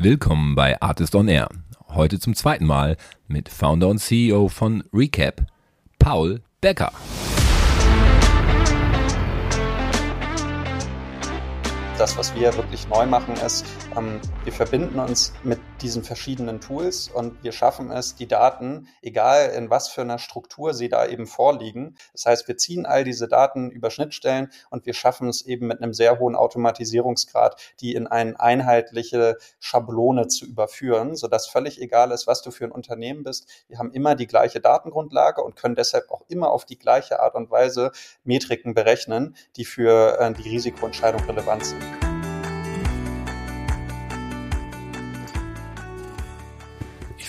Willkommen bei Artist on Air. Heute zum zweiten Mal mit Founder und CEO von Recap, Paul Becker. Das, was wir wirklich neu machen, ist, ähm, wir verbinden uns mit diesen verschiedenen Tools und wir schaffen es, die Daten, egal in was für einer Struktur sie da eben vorliegen. Das heißt, wir ziehen all diese Daten über Schnittstellen und wir schaffen es eben mit einem sehr hohen Automatisierungsgrad, die in eine einheitliche Schablone zu überführen, sodass völlig egal ist, was du für ein Unternehmen bist. Wir haben immer die gleiche Datengrundlage und können deshalb auch immer auf die gleiche Art und Weise Metriken berechnen, die für äh, die Risikoentscheidung relevant sind.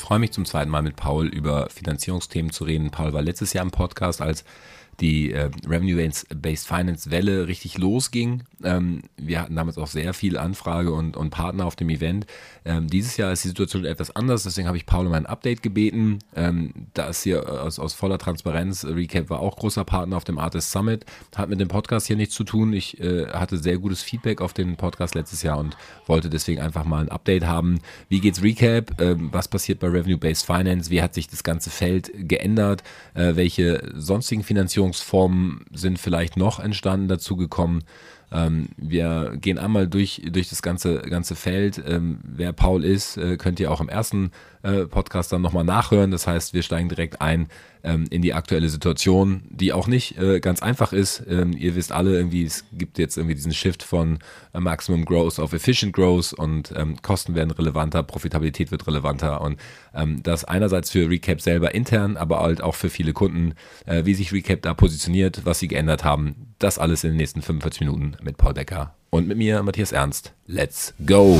Freue mich zum zweiten Mal mit Paul über Finanzierungsthemen zu reden. Paul war letztes Jahr im Podcast als die äh, Revenue-Based Finance Welle richtig losging. Ähm, wir hatten damals auch sehr viel Anfrage und, und Partner auf dem Event. Ähm, dieses Jahr ist die Situation etwas anders, deswegen habe ich Paul um ein Update gebeten. Ähm, da ist hier aus, aus voller Transparenz, Recap war auch großer Partner auf dem Artist Summit, hat mit dem Podcast hier nichts zu tun. Ich äh, hatte sehr gutes Feedback auf den Podcast letztes Jahr und wollte deswegen einfach mal ein Update haben. Wie geht's Recap? Ähm, was passiert bei Revenue-Based Finance? Wie hat sich das ganze Feld geändert? Äh, welche sonstigen Finanzierungen Ausdrucksformen sind vielleicht noch entstanden, dazu gekommen. Ähm, wir gehen einmal durch, durch das ganze, ganze Feld. Ähm, wer Paul ist, äh, könnt ihr auch im ersten äh, Podcast dann nochmal nachhören. Das heißt, wir steigen direkt ein ähm, in die aktuelle Situation, die auch nicht äh, ganz einfach ist. Ähm, ihr wisst alle irgendwie, es gibt jetzt irgendwie diesen Shift von äh, Maximum Growth auf Efficient Growth und ähm, Kosten werden relevanter, Profitabilität wird relevanter und ähm, das einerseits für Recap selber intern, aber halt auch für viele Kunden, äh, wie sich Recap da positioniert, was sie geändert haben. Das alles in den nächsten 45 Minuten mit Paul Becker und mit mir, Matthias Ernst. Let's go!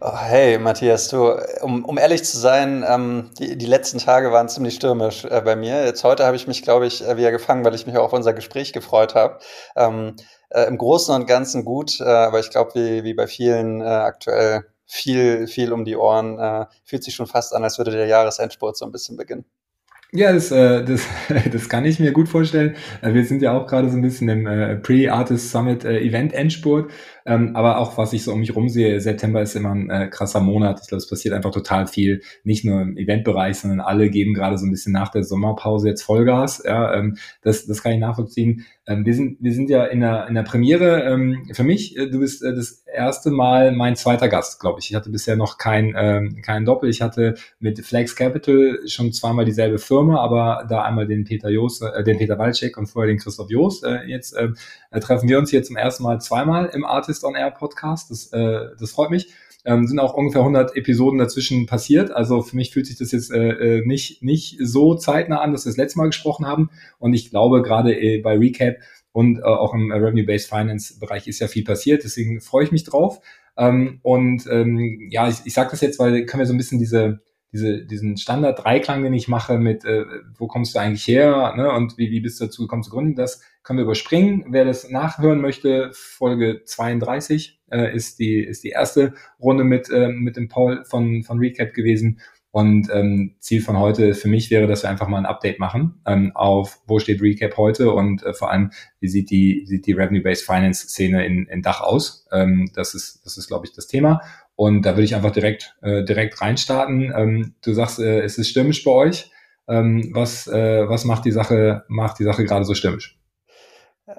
Oh, hey, Matthias, du, um, um ehrlich zu sein, ähm, die, die letzten Tage waren ziemlich stürmisch äh, bei mir. Jetzt heute habe ich mich, glaube ich, äh, wieder gefangen, weil ich mich auch auf unser Gespräch gefreut habe. Ähm, äh, Im Großen und Ganzen gut, äh, aber ich glaube, wie, wie bei vielen äh, aktuell viel, viel um die Ohren. Äh, fühlt sich schon fast an, als würde der Jahresendsport so ein bisschen beginnen. Ja, das, das, das kann ich mir gut vorstellen. Wir sind ja auch gerade so ein bisschen im Pre-Artist Summit Event Endspurt. Ähm, aber auch was ich so um mich rum sehe, September ist immer ein äh, krasser Monat. Ich glaube, es passiert einfach total viel. Nicht nur im Eventbereich, sondern alle geben gerade so ein bisschen nach der Sommerpause jetzt Vollgas. Ja, ähm, das, das kann ich nachvollziehen. Ähm, wir sind, wir sind ja in der, in der Premiere. Ähm, für mich, äh, du bist äh, das erste Mal mein zweiter Gast, glaube ich. Ich hatte bisher noch kein, ähm, kein Doppel. Ich hatte mit Flex Capital schon zweimal dieselbe Firma, aber da einmal den Peter Jost, äh, den Peter Walczek und vorher den Christoph Jost. Äh, jetzt äh, treffen wir uns hier zum ersten Mal zweimal im Artist Artist on Air Podcast. Das, äh, das freut mich. Ähm, sind auch ungefähr 100 Episoden dazwischen passiert. Also für mich fühlt sich das jetzt äh, äh, nicht, nicht so zeitnah an, dass wir das letzte Mal gesprochen haben. Und ich glaube, gerade äh, bei Recap und äh, auch im Revenue-Based Finance-Bereich ist ja viel passiert. Deswegen freue ich mich drauf. Ähm, und ähm, ja, ich, ich sage das jetzt, weil können wir so ein bisschen diese diese, diesen Standard-Dreiklang, den ich mache mit, äh, wo kommst du eigentlich her ne, und wie, wie bist du dazu gekommen zu gründen, das können wir überspringen. Wer das nachhören möchte, Folge 32 äh, ist, die, ist die erste Runde mit, äh, mit dem Paul von, von Recap gewesen. Und ähm, Ziel von heute für mich wäre, dass wir einfach mal ein Update machen ähm, auf, wo steht Recap heute und äh, vor allem, wie sieht die, sieht die Revenue-Based Finance-Szene in, in Dach aus. Ähm, das ist, das ist glaube ich, das Thema. Und da würde ich einfach direkt, äh, direkt reinstarten. Ähm, du sagst, äh, es ist stürmisch bei euch. Ähm, was, äh, was macht die Sache, macht die Sache gerade so stürmisch?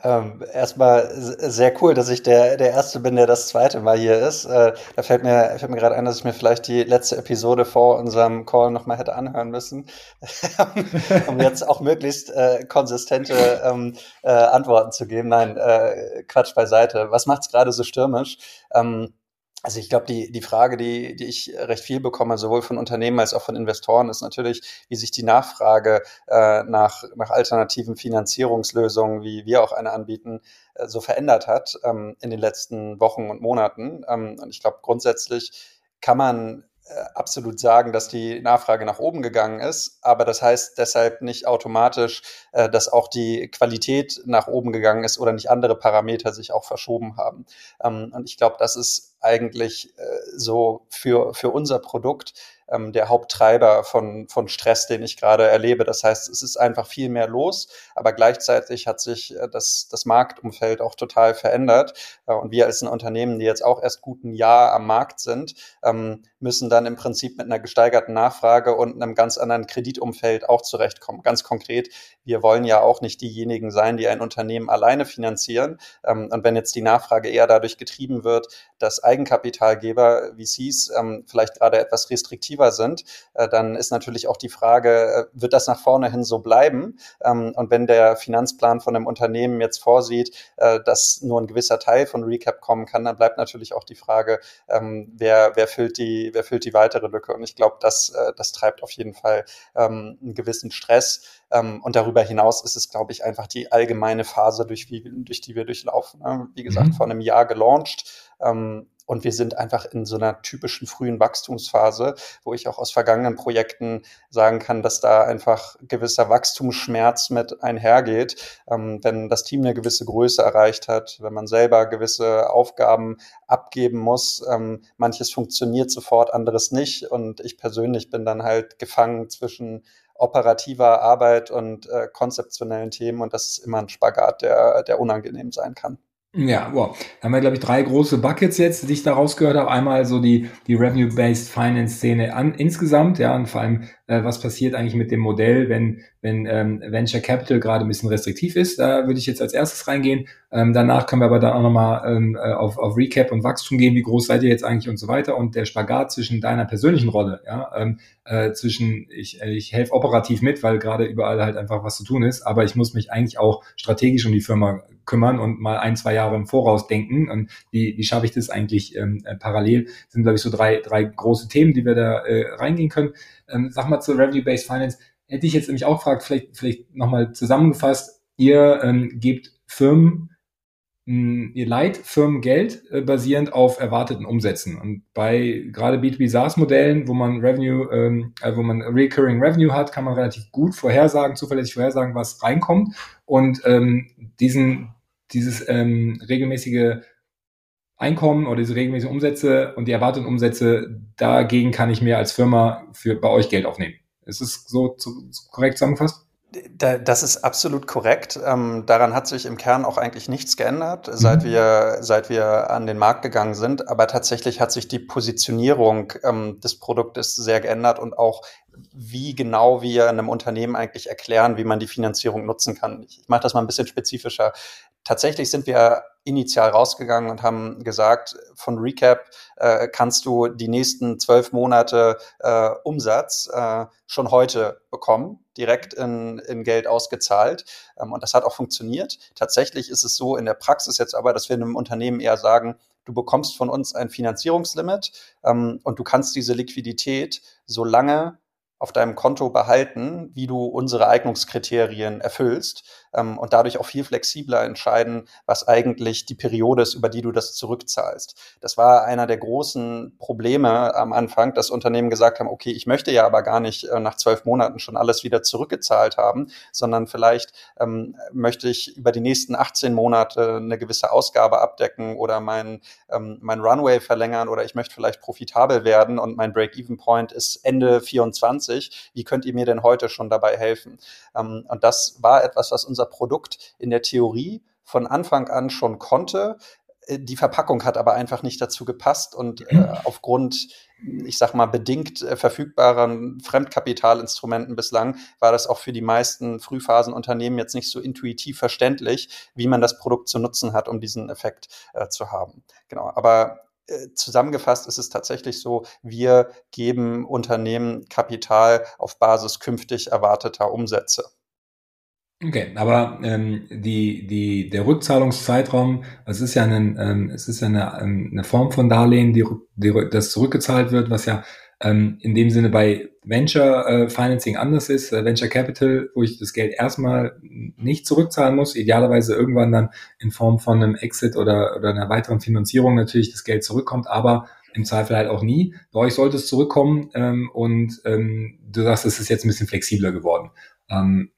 Ähm, erstmal sehr cool, dass ich der, der Erste bin, der das zweite Mal hier ist. Äh, da fällt mir, fällt mir gerade ein, dass ich mir vielleicht die letzte Episode vor unserem Call nochmal hätte anhören müssen, um jetzt auch möglichst äh, konsistente ähm, äh, Antworten zu geben. Nein, äh, Quatsch beiseite. Was macht's gerade so stürmisch? Ähm, Also ich glaube, die, die Frage, die, die ich recht viel bekomme, sowohl von Unternehmen als auch von Investoren, ist natürlich, wie sich die Nachfrage äh, nach, nach alternativen Finanzierungslösungen, wie wir auch eine anbieten, äh, so verändert hat ähm, in den letzten Wochen und Monaten. Ähm, und ich glaube, grundsätzlich kann man äh, absolut sagen, dass die Nachfrage nach oben gegangen ist, aber das heißt deshalb nicht automatisch, äh, dass auch die Qualität nach oben gegangen ist oder nicht andere Parameter sich auch verschoben haben. Ähm, und ich glaube, das ist eigentlich äh, so für, für unser Produkt ähm, der Haupttreiber von, von Stress, den ich gerade erlebe. Das heißt, es ist einfach viel mehr los, aber gleichzeitig hat sich äh, das, das Marktumfeld auch total verändert. Äh, und wir als ein Unternehmen, die jetzt auch erst gut ein Jahr am Markt sind, ähm, müssen dann im Prinzip mit einer gesteigerten Nachfrage und einem ganz anderen Kreditumfeld auch zurechtkommen. Ganz konkret, wir wollen ja auch nicht diejenigen sein, die ein Unternehmen alleine finanzieren. Ähm, und wenn jetzt die Nachfrage eher dadurch getrieben wird, dass Eigenkapitalgeber, VCs, ähm, vielleicht gerade etwas restriktiver sind, äh, dann ist natürlich auch die Frage, äh, wird das nach vorne hin so bleiben? Ähm, und wenn der Finanzplan von einem Unternehmen jetzt vorsieht, äh, dass nur ein gewisser Teil von Recap kommen kann, dann bleibt natürlich auch die Frage, ähm, wer, wer füllt die wer füllt die weitere Lücke? Und ich glaube, das, äh, das treibt auf jeden Fall ähm, einen gewissen Stress. Ähm, und darüber hinaus ist es, glaube ich, einfach die allgemeine Phase, durch, wie, durch die wir durchlaufen. Ne? Wie gesagt, mhm. vor einem Jahr gelauncht. Ähm, und wir sind einfach in so einer typischen frühen Wachstumsphase, wo ich auch aus vergangenen Projekten sagen kann, dass da einfach gewisser Wachstumsschmerz mit einhergeht, ähm, wenn das Team eine gewisse Größe erreicht hat, wenn man selber gewisse Aufgaben abgeben muss. Ähm, manches funktioniert sofort, anderes nicht. Und ich persönlich bin dann halt gefangen zwischen operativer Arbeit und äh, konzeptionellen Themen und das ist immer ein Spagat, der, der unangenehm sein kann. Ja, wow. Da haben wir, glaube ich, drei große Buckets jetzt, die ich da rausgehört habe. Einmal so die, die Revenue-Based Finance-Szene an, insgesamt, ja, und vor allem, äh, was passiert eigentlich mit dem Modell, wenn, wenn ähm, Venture Capital gerade ein bisschen restriktiv ist. Da würde ich jetzt als erstes reingehen. Ähm, danach können wir aber dann auch nochmal ähm, äh, auf, auf Recap und Wachstum gehen, wie groß seid ihr jetzt eigentlich und so weiter. Und der Spagat zwischen deiner persönlichen Rolle, ja, ähm, äh, zwischen ich, äh, ich helfe operativ mit, weil gerade überall halt einfach was zu tun ist, aber ich muss mich eigentlich auch strategisch um die Firma kümmern und mal ein, zwei Jahre im Voraus denken. Und wie, wie schaffe ich das eigentlich ähm, äh, parallel? Das sind, glaube ich, so drei, drei große Themen, die wir da äh, reingehen können. Ähm, sag mal zur Revenue-Based Finance. Hätte ich jetzt nämlich auch gefragt, vielleicht, vielleicht nochmal zusammengefasst, ihr ähm, gebt Firmen ihr leiht Firmen Geld äh, basierend auf erwarteten Umsätzen. Und bei gerade B2B SaaS-Modellen, wo man Revenue, ähm, äh, wo man Recurring Revenue hat, kann man relativ gut vorhersagen, zuverlässig vorhersagen, was reinkommt. Und ähm, diesen, dieses ähm, regelmäßige Einkommen oder diese regelmäßigen Umsätze und die erwarteten Umsätze, dagegen kann ich mir als Firma für bei euch Geld aufnehmen. Ist es so, so korrekt zusammengefasst? Das ist absolut korrekt. Ähm, daran hat sich im Kern auch eigentlich nichts geändert, seit mhm. wir, seit wir an den Markt gegangen sind. Aber tatsächlich hat sich die Positionierung ähm, des Produktes sehr geändert und auch wie genau wir einem Unternehmen eigentlich erklären, wie man die Finanzierung nutzen kann. Ich mache das mal ein bisschen spezifischer. Tatsächlich sind wir initial rausgegangen und haben gesagt, von Recap äh, kannst du die nächsten zwölf Monate äh, Umsatz äh, schon heute bekommen, direkt in, in Geld ausgezahlt. Ähm, und das hat auch funktioniert. Tatsächlich ist es so in der Praxis jetzt aber, dass wir einem Unternehmen eher sagen, du bekommst von uns ein Finanzierungslimit ähm, und du kannst diese Liquidität so lange auf deinem Konto behalten, wie du unsere Eignungskriterien erfüllst ähm, und dadurch auch viel flexibler entscheiden, was eigentlich die Periode ist, über die du das zurückzahlst. Das war einer der großen Probleme am Anfang, dass Unternehmen gesagt haben, okay, ich möchte ja aber gar nicht äh, nach zwölf Monaten schon alles wieder zurückgezahlt haben, sondern vielleicht ähm, möchte ich über die nächsten 18 Monate eine gewisse Ausgabe abdecken oder mein, ähm, mein Runway verlängern oder ich möchte vielleicht profitabel werden und mein Break-Even-Point ist Ende 24 2020. Wie könnt ihr mir denn heute schon dabei helfen? Ähm, und das war etwas, was unser Produkt in der Theorie von Anfang an schon konnte. Äh, die Verpackung hat aber einfach nicht dazu gepasst und äh, mhm. aufgrund, ich sag mal, bedingt äh, verfügbaren Fremdkapitalinstrumenten bislang war das auch für die meisten Frühphasenunternehmen jetzt nicht so intuitiv verständlich, wie man das Produkt zu nutzen hat, um diesen Effekt äh, zu haben. Genau. Aber äh, zusammengefasst ist es tatsächlich so, wir geben Unternehmen Kapital auf Basis künftig erwarteter Umsätze. Okay, aber ähm, die, die, der Rückzahlungszeitraum, es ist ja, ein, ähm, es ist ja eine, ähm, eine Form von Darlehen, die, die das zurückgezahlt wird, was ja ähm, in dem Sinne bei Venture äh, Financing anders ist. Äh, Venture Capital, wo ich das Geld erstmal nicht zurückzahlen muss, idealerweise irgendwann dann in Form von einem Exit oder, oder einer weiteren Finanzierung natürlich das Geld zurückkommt, aber im Zweifel halt auch nie. Bei euch sollte es zurückkommen ähm, und ähm, du sagst, es ist jetzt ein bisschen flexibler geworden. Ähm,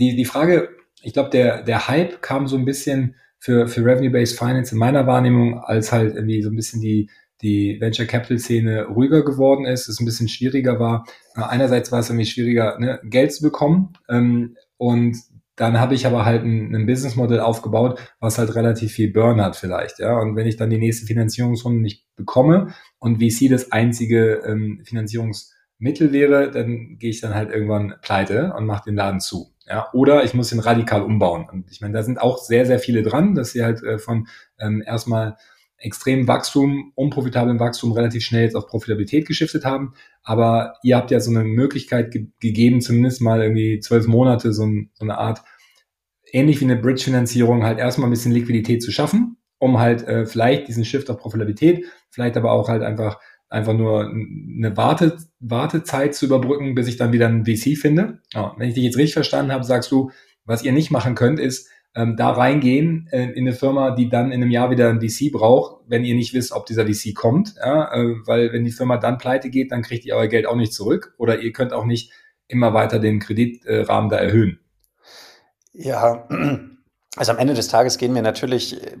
die, die Frage, ich glaube, der, der Hype kam so ein bisschen für, für Revenue-Based Finance in meiner Wahrnehmung, als halt irgendwie so ein bisschen die, die Venture Capital Szene ruhiger geworden ist, es ein bisschen schwieriger war. Einerseits war es irgendwie schwieriger, ne, Geld zu bekommen. Ähm, und dann habe ich aber halt ein, ein Businessmodell aufgebaut, was halt relativ viel Burn hat vielleicht. Ja? Und wenn ich dann die nächste Finanzierungsrunde nicht bekomme und VC das einzige ähm, Finanzierungsmittel wäre, dann gehe ich dann halt irgendwann pleite und mache den Laden zu. Ja, oder ich muss ihn radikal umbauen. Und ich meine, da sind auch sehr, sehr viele dran, dass sie halt äh, von ähm, erstmal extremem Wachstum, unprofitablen Wachstum relativ schnell jetzt auf Profitabilität geschiftet haben. Aber ihr habt ja so eine Möglichkeit ge gegeben, zumindest mal irgendwie zwölf Monate so, ein, so eine Art, ähnlich wie eine Bridge-Finanzierung, halt erstmal ein bisschen Liquidität zu schaffen, um halt äh, vielleicht diesen Shift auf Profitabilität, vielleicht aber auch halt einfach einfach nur eine Warte, Wartezeit zu überbrücken, bis ich dann wieder einen VC finde. Ja, wenn ich dich jetzt richtig verstanden habe, sagst du, was ihr nicht machen könnt, ist ähm, da reingehen äh, in eine Firma, die dann in einem Jahr wieder einen VC braucht, wenn ihr nicht wisst, ob dieser VC kommt. Ja, äh, weil wenn die Firma dann pleite geht, dann kriegt ihr euer Geld auch nicht zurück oder ihr könnt auch nicht immer weiter den Kreditrahmen da erhöhen. Ja, also am Ende des Tages gehen wir natürlich äh,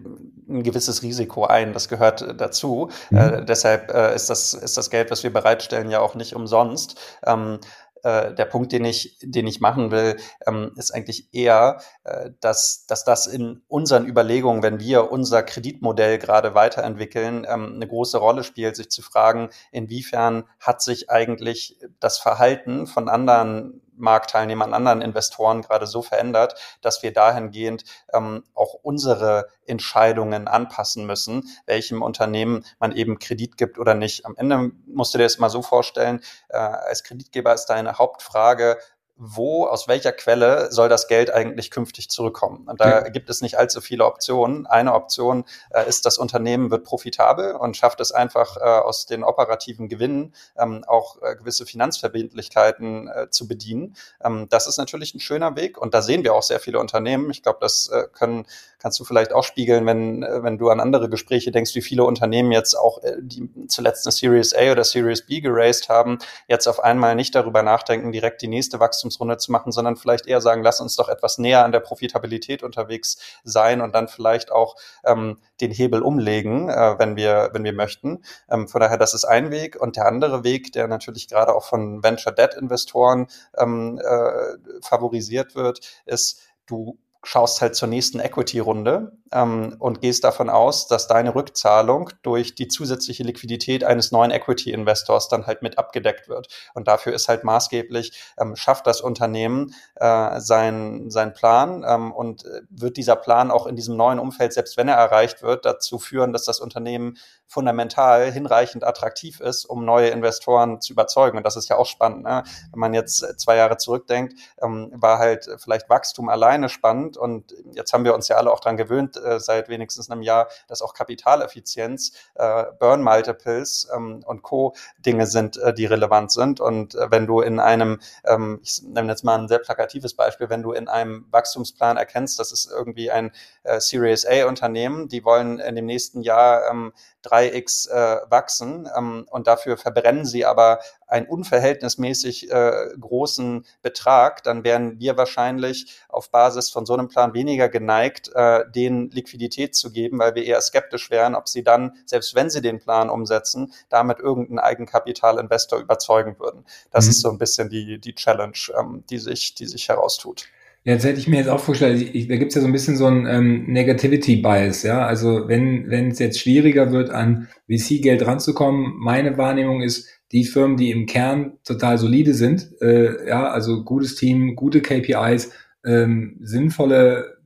ein gewisses Risiko ein. Das gehört äh, dazu. Mhm. Äh, deshalb äh, ist, das, ist das Geld, was wir bereitstellen, ja auch nicht umsonst. Ähm, äh, der Punkt, den ich, den ich machen will, ähm, ist eigentlich eher, äh, dass, dass das in unseren Überlegungen, wenn wir unser Kreditmodell gerade weiterentwickeln, ähm, eine große Rolle spielt, sich zu fragen, inwiefern hat sich eigentlich das Verhalten von anderen Marktteilnehmern, anderen Investoren gerade so verändert, dass wir dahingehend ähm, auch unsere Entscheidungen anpassen müssen, welchem Unternehmen man eben Kredit gibt oder nicht. Am Ende musst du dir das mal so vorstellen, äh, als Kreditgeber ist deine Hauptfrage, wo, aus welcher Quelle soll das Geld eigentlich künftig zurückkommen? Und da gibt es nicht allzu viele Optionen. Eine Option äh, ist, das Unternehmen wird profitabel und schafft es einfach äh, aus den operativen Gewinnen ähm, auch äh, gewisse Finanzverbindlichkeiten äh, zu bedienen. Ähm, das ist natürlich ein schöner Weg und da sehen wir auch sehr viele Unternehmen. Ich glaube, das äh, können kannst du vielleicht auch spiegeln, wenn, äh, wenn du an andere Gespräche denkst, wie viele Unternehmen jetzt auch, äh, die zuletzt eine Series A oder Series B geraced haben, jetzt auf einmal nicht darüber nachdenken, direkt die nächste Wachstumsrunde zu machen, sondern vielleicht eher sagen, lass uns doch etwas näher an der Profitabilität unterwegs sein und dann vielleicht auch ähm, den Hebel umlegen, äh, wenn wir, wenn wir möchten. Ähm, von daher, das ist ein Weg. Und der andere Weg, der natürlich gerade auch von Venture Debt Investoren ähm, äh, favorisiert wird, ist, du schaust halt zur nächsten Equity-Runde ähm, und gehst davon aus, dass deine Rückzahlung durch die zusätzliche Liquidität eines neuen Equity-Investors dann halt mit abgedeckt wird. Und dafür ist halt maßgeblich, ähm, schafft das Unternehmen äh, sein, sein Plan ähm, und äh, wird dieser Plan auch in diesem neuen Umfeld, selbst wenn er erreicht wird, dazu führen, dass das Unternehmen fundamental hinreichend attraktiv ist, um neue Investoren zu überzeugen. Und das ist ja auch spannend. Ne? Wenn man jetzt zwei Jahre zurückdenkt, ähm, war halt vielleicht Wachstum alleine spannend und jetzt haben wir uns ja alle auch dran gewöhnt, äh, seit wenigstens einem Jahr, dass auch Kapitaleffizienz, äh, Burn Multiples ähm, und Co. Dinge sind, äh, die relevant sind. Und äh, wenn du in einem, ähm, ich nehme jetzt mal ein sehr plakatives Beispiel, wenn du in einem Wachstumsplan erkennst, das ist irgendwie ein äh, Series A Unternehmen, die wollen in dem nächsten Jahr ähm, 3x äh, wachsen ähm, und dafür verbrennen sie aber einen unverhältnismäßig äh, großen Betrag, dann wären wir wahrscheinlich auf Basis von so einem Plan weniger geneigt, äh, denen Liquidität zu geben, weil wir eher skeptisch wären, ob sie dann, selbst wenn sie den Plan umsetzen, damit irgendeinen Eigenkapitalinvestor überzeugen würden. Das mhm. ist so ein bisschen die, die Challenge, ähm, die, sich, die sich heraustut. Jetzt hätte ich mir jetzt auch vorgestellt, ich, da gibt es ja so ein bisschen so ein ähm, Negativity-Bias, ja. Also wenn wenn es jetzt schwieriger wird, an VC-Geld ranzukommen, meine Wahrnehmung ist, die Firmen, die im Kern total solide sind, äh, ja, also gutes Team, gute KPIs, ähm, sinnvolle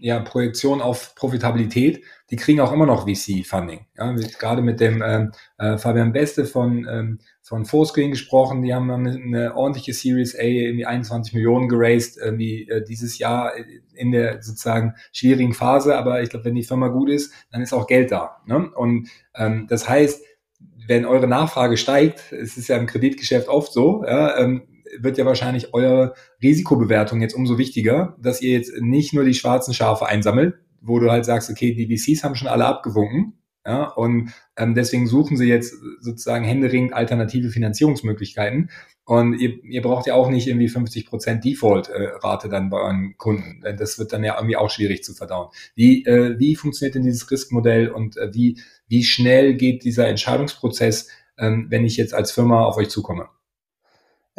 ja, Projektion auf Profitabilität, die kriegen auch immer noch VC-Funding. Ja, gerade mit dem ähm, äh, Fabian Beste von, ähm, von Fourscreen gesprochen, die haben eine ordentliche Series A, irgendwie 21 Millionen geraced, irgendwie äh, dieses Jahr in der sozusagen schwierigen Phase, aber ich glaube, wenn die Firma gut ist, dann ist auch Geld da. Ne? Und ähm, das heißt, wenn eure Nachfrage steigt, es ist ja im Kreditgeschäft oft so, ja, ähm, wird ja wahrscheinlich eure Risikobewertung jetzt umso wichtiger, dass ihr jetzt nicht nur die schwarzen Schafe einsammelt, wo du halt sagst, okay, die VCs haben schon alle abgewunken, ja, und ähm, deswegen suchen sie jetzt sozusagen händeringend alternative Finanzierungsmöglichkeiten. Und ihr, ihr braucht ja auch nicht irgendwie 50 Prozent Default-Rate dann bei euren Kunden. Das wird dann ja irgendwie auch schwierig zu verdauen. Wie, äh, wie funktioniert denn dieses Riskmodell und äh, wie, wie schnell geht dieser Entscheidungsprozess, ähm, wenn ich jetzt als Firma auf euch zukomme?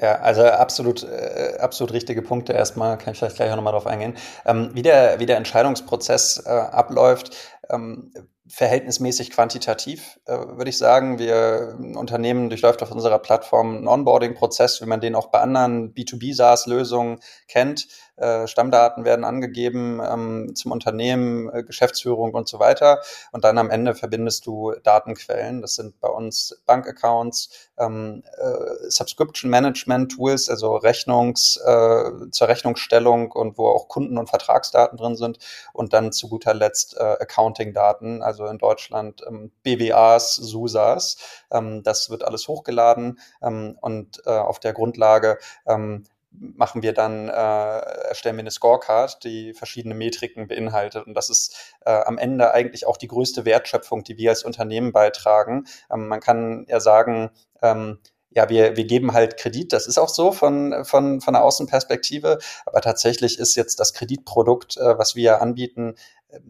Ja, also absolut, äh, absolut richtige Punkte. Erstmal kann ich vielleicht gleich auch nochmal drauf eingehen. Ähm, wie, der, wie der Entscheidungsprozess äh, abläuft, ähm, verhältnismäßig quantitativ, äh, würde ich sagen. Wir ein Unternehmen durchläuft auf unserer Plattform einen Onboarding-Prozess, wie man den auch bei anderen B2B-SaaS-Lösungen kennt. Äh, Stammdaten werden angegeben ähm, zum Unternehmen, äh, Geschäftsführung und so weiter. Und dann am Ende verbindest du Datenquellen. Das sind bei uns Bankaccounts, ähm, äh, Subscription Management Tools, also Rechnungs, äh, zur Rechnungsstellung und wo auch Kunden- und Vertragsdaten drin sind. Und dann zu guter Letzt äh, Accounting-Daten, also in Deutschland ähm, BWAs, SUSAs. Ähm, das wird alles hochgeladen ähm, und äh, auf der Grundlage ähm, machen wir dann, äh, erstellen wir eine Scorecard, die verschiedene Metriken beinhaltet. Und das ist äh, am Ende eigentlich auch die größte Wertschöpfung, die wir als Unternehmen beitragen. Ähm, man kann ja sagen, ähm, ja, wir, wir geben halt Kredit, das ist auch so von, von, von der Außenperspektive, aber tatsächlich ist jetzt das Kreditprodukt, äh, was wir anbieten,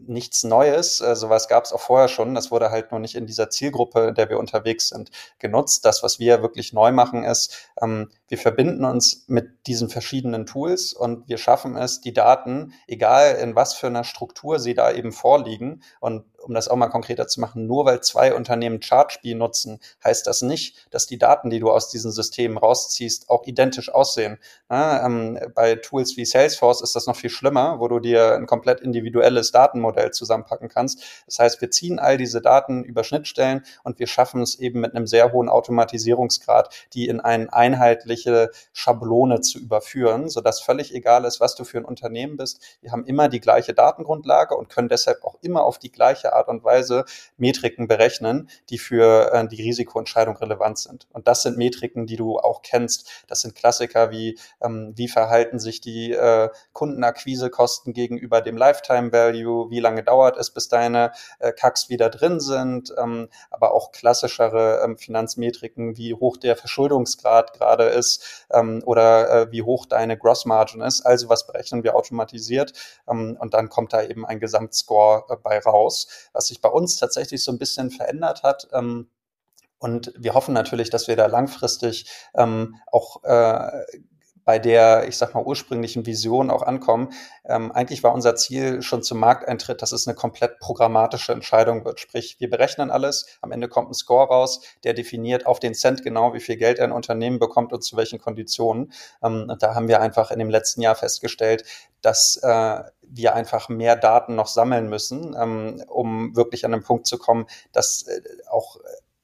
nichts Neues. Äh, sowas gab es auch vorher schon. Das wurde halt nur nicht in dieser Zielgruppe, in der wir unterwegs sind, genutzt. Das, was wir wirklich neu machen, ist, ähm, wir verbinden uns mit diesen verschiedenen Tools und wir schaffen es, die Daten, egal in was für einer Struktur sie da eben vorliegen, und um das auch mal konkreter zu machen, nur weil zwei Unternehmen Chartspiel nutzen, heißt das nicht, dass die Daten, die du aus diesen Systemen rausziehst, auch identisch aussehen. Ja, ähm, bei Tools wie Salesforce ist das noch viel schlimmer, wo du dir ein komplett individuelles Datenmodell zusammenpacken kannst. Das heißt, wir ziehen all diese Daten über Schnittstellen und wir schaffen es eben mit einem sehr hohen Automatisierungsgrad, die in eine einheitliche Schablone zu überführen, sodass völlig egal ist, was du für ein Unternehmen bist. Wir haben immer die gleiche Datengrundlage und können deshalb auch immer auf die gleiche Art und Weise Metriken berechnen, die für äh, die Risikoentscheidung relevant sind. Und das sind Metriken, die du auch kennst. Das sind Klassiker wie, ähm, wie verhalten sich die äh, Kundenakquisekosten gegenüber dem Lifetime Value, wie lange dauert es, bis deine äh, Kacks wieder drin sind, ähm, aber auch klassischere ähm, Finanzmetriken, wie hoch der Verschuldungsgrad gerade ist ähm, oder äh, wie hoch deine Gross Margin ist. Also was berechnen wir automatisiert ähm, und dann kommt da eben ein Gesamtscore äh, bei raus was sich bei uns tatsächlich so ein bisschen verändert hat. Ähm, und wir hoffen natürlich, dass wir da langfristig ähm, auch äh, bei der, ich sag mal, ursprünglichen Vision auch ankommen. Ähm, eigentlich war unser Ziel schon zum Markteintritt, dass es eine komplett programmatische Entscheidung wird. Sprich, wir berechnen alles, am Ende kommt ein Score raus, der definiert auf den Cent genau, wie viel Geld ein Unternehmen bekommt und zu welchen Konditionen. Ähm, und da haben wir einfach in dem letzten Jahr festgestellt, dass äh, wir einfach mehr Daten noch sammeln müssen, ähm, um wirklich an den Punkt zu kommen, dass äh, auch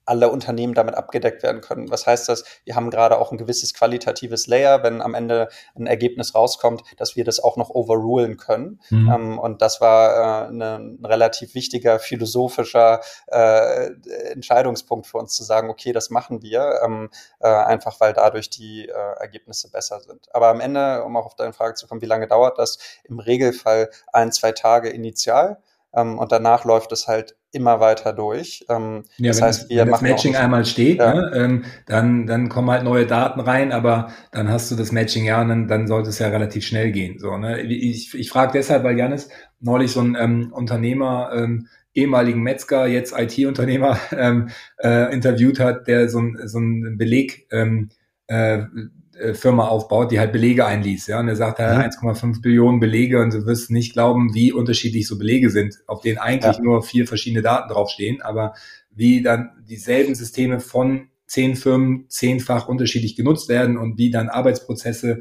alle Unternehmen damit abgedeckt werden können. Was heißt das? Wir haben gerade auch ein gewisses qualitatives Layer, wenn am Ende ein Ergebnis rauskommt, dass wir das auch noch overrulen können. Mhm. Ähm, und das war äh, ne, ein relativ wichtiger philosophischer äh, Entscheidungspunkt für uns zu sagen, okay, das machen wir, ähm, äh, einfach weil dadurch die äh, Ergebnisse besser sind. Aber am Ende, um auch auf deine Frage zu kommen, wie lange dauert das? Im Regelfall ein, zwei Tage initial. Ähm, und danach läuft es halt immer weiter durch. Ähm, ja, das wenn, heißt, wir wenn das Matching einmal steht, ja. ne, ähm, dann, dann kommen halt neue Daten rein, aber dann hast du das Matching ja und dann, dann sollte es ja relativ schnell gehen. So, ne? Ich, ich frage deshalb, weil Janis neulich so ein ähm, Unternehmer, ähm, ehemaligen Metzger, jetzt IT-Unternehmer ähm, äh, interviewt hat, der so ein, so ein Beleg ähm, äh, äh, Firma aufbaut, die halt Belege einliest. Ja? Und er sagt, ja, 1,5 Billionen Belege und du wirst nicht glauben, wie unterschiedlich so Belege sind, auf denen eigentlich ja. nur vier verschiedene Daten draufstehen, aber wie dann dieselben Systeme von zehn Firmen zehnfach unterschiedlich genutzt werden und wie dann Arbeitsprozesse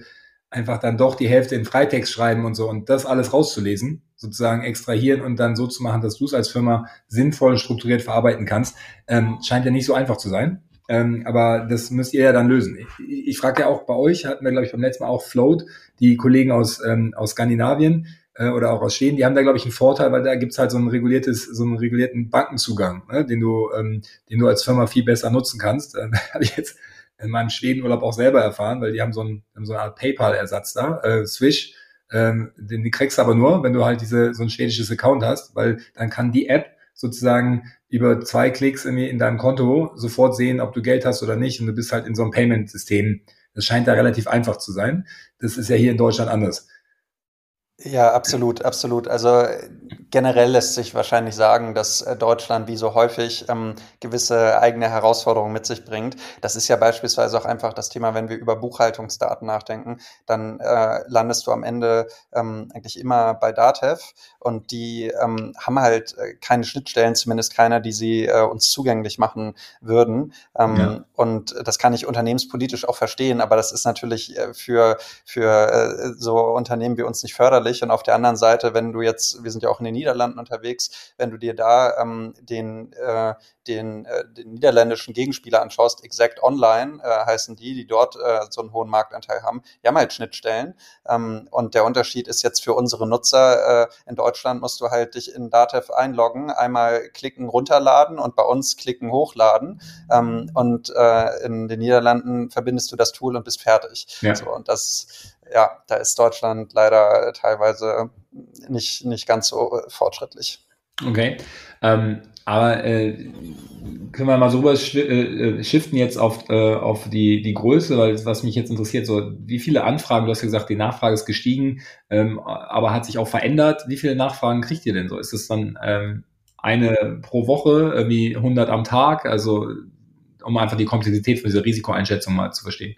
einfach dann doch die Hälfte in Freitext schreiben und so und das alles rauszulesen, sozusagen extrahieren und dann so zu machen, dass du es als Firma sinnvoll strukturiert verarbeiten kannst, ähm, scheint ja nicht so einfach zu sein. Ähm, aber das müsst ihr ja dann lösen. Ich, ich frage ja auch bei euch, hatten wir, glaube ich, beim letzten Mal auch Float, die Kollegen aus, ähm, aus Skandinavien äh, oder auch aus Schweden, die haben da, glaube ich, einen Vorteil, weil da gibt's halt so ein reguliertes, so einen regulierten Bankenzugang, ne, den du, ähm, den du als Firma viel besser nutzen kannst. Ähm, Habe ich jetzt in meinem Schwedenurlaub auch selber erfahren, weil die haben so, ein, haben so eine Art PayPal-Ersatz da, äh, Swish. Ähm, den, den kriegst du aber nur, wenn du halt diese so ein schwedisches Account hast, weil dann kann die App sozusagen über zwei Klicks in, in deinem Konto sofort sehen, ob du Geld hast oder nicht und du bist halt in so einem Payment-System. Das scheint da relativ einfach zu sein. Das ist ja hier in Deutschland anders. Ja, absolut, absolut. Also generell lässt sich wahrscheinlich sagen, dass äh, Deutschland wie so häufig ähm, gewisse eigene Herausforderungen mit sich bringt. Das ist ja beispielsweise auch einfach das Thema, wenn wir über Buchhaltungsdaten nachdenken, dann äh, landest du am Ende ähm, eigentlich immer bei Datev und die ähm, haben halt äh, keine Schnittstellen, zumindest keine, die sie äh, uns zugänglich machen würden. Ähm, ja. Und das kann ich unternehmenspolitisch auch verstehen, aber das ist natürlich äh, für, für äh, so Unternehmen wie uns nicht förderlich förderlich. Und auf der anderen Seite, wenn du jetzt, wir sind ja auch in den Niederlanden unterwegs, wenn du dir da ähm, den, äh, den, äh, den niederländischen Gegenspieler anschaust, Exact Online äh, heißen die, die dort äh, so einen hohen Marktanteil haben, die haben halt Schnittstellen. Ähm, und der Unterschied ist jetzt für unsere Nutzer äh, in Deutschland musst du halt dich in Datev einloggen, einmal klicken, runterladen und bei uns klicken, hochladen. Ähm, und äh, in den Niederlanden verbindest du das Tool und bist fertig. Ja. So, und das ja, da ist Deutschland leider teilweise nicht, nicht ganz so fortschrittlich. Okay. Ähm, aber äh, können wir mal so was äh, äh, shiften jetzt auf, äh, auf die, die Größe, weil was mich jetzt interessiert, so wie viele Anfragen, du hast ja gesagt, die Nachfrage ist gestiegen, ähm, aber hat sich auch verändert. Wie viele Nachfragen kriegt ihr denn so? Ist es dann ähm, eine pro Woche, irgendwie 100 am Tag? Also um einfach die Komplexität von dieser Risikoeinschätzung mal zu verstehen.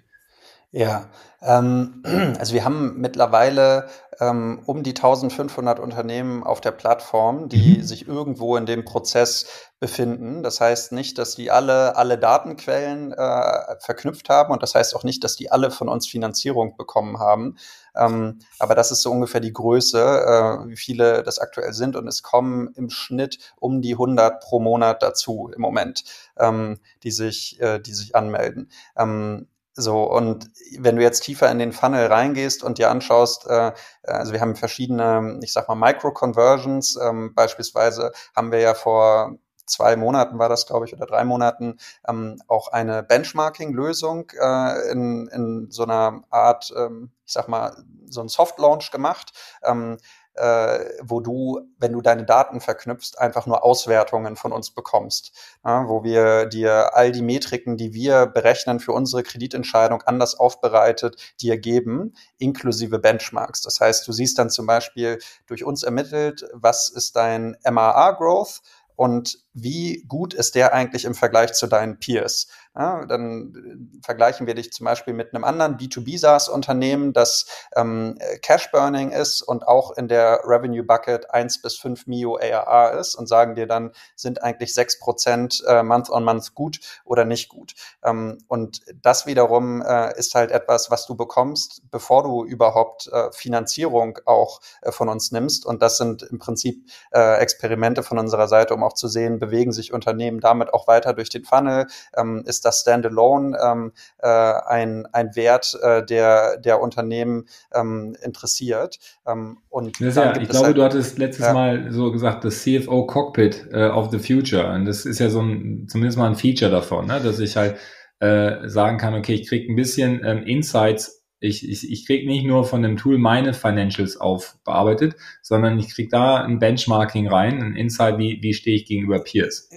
Ja, ähm, also wir haben mittlerweile ähm, um die 1500 Unternehmen auf der Plattform, die mhm. sich irgendwo in dem Prozess befinden. Das heißt nicht, dass die alle alle Datenquellen äh, verknüpft haben und das heißt auch nicht, dass die alle von uns Finanzierung bekommen haben. Ähm, aber das ist so ungefähr die Größe, äh, wie viele das aktuell sind und es kommen im Schnitt um die 100 pro Monat dazu im Moment, ähm, die sich äh, die sich anmelden. Ähm, so, und wenn du jetzt tiefer in den Funnel reingehst und dir anschaust, äh, also wir haben verschiedene, ich sag mal, Micro-Conversions, ähm, beispielsweise haben wir ja vor zwei Monaten war das, glaube ich, oder drei Monaten, ähm, auch eine Benchmarking-Lösung äh, in, in so einer Art, ähm, ich sag mal, so ein Soft-Launch gemacht. Ähm, äh, wo du, wenn du deine Daten verknüpfst, einfach nur Auswertungen von uns bekommst, ja, wo wir dir all die Metriken, die wir berechnen für unsere Kreditentscheidung anders aufbereitet, dir geben, inklusive Benchmarks. Das heißt, du siehst dann zum Beispiel durch uns ermittelt, was ist dein MRR-Growth und wie gut ist der eigentlich im Vergleich zu deinen Peers? Ja, dann äh, vergleichen wir dich zum Beispiel mit einem anderen B2B SaaS-Unternehmen, das ähm, Cash Burning ist und auch in der Revenue Bucket 1 bis 5 Mio ARR ist und sagen dir dann, sind eigentlich 6 Prozent äh, Month on Month gut oder nicht gut. Ähm, und das wiederum äh, ist halt etwas, was du bekommst, bevor du überhaupt äh, Finanzierung auch äh, von uns nimmst. Und das sind im Prinzip äh, Experimente von unserer Seite, um auch zu sehen, bewegen sich Unternehmen damit auch weiter durch den Funnel? Ähm, ist das Standalone ähm, äh, ein, ein Wert, äh, der, der Unternehmen ähm, interessiert? Ähm, und ja, ich glaube, halt, du hattest letztes ja. Mal so gesagt, das CFO Cockpit äh, of the Future. Und das ist ja so ein, zumindest mal ein Feature davon, ne? dass ich halt äh, sagen kann, okay, ich kriege ein bisschen ähm, Insights ich, ich, ich kriege nicht nur von dem Tool meine Financials aufbearbeitet, sondern ich kriege da ein Benchmarking rein, ein Insight, wie, wie stehe ich gegenüber Peers.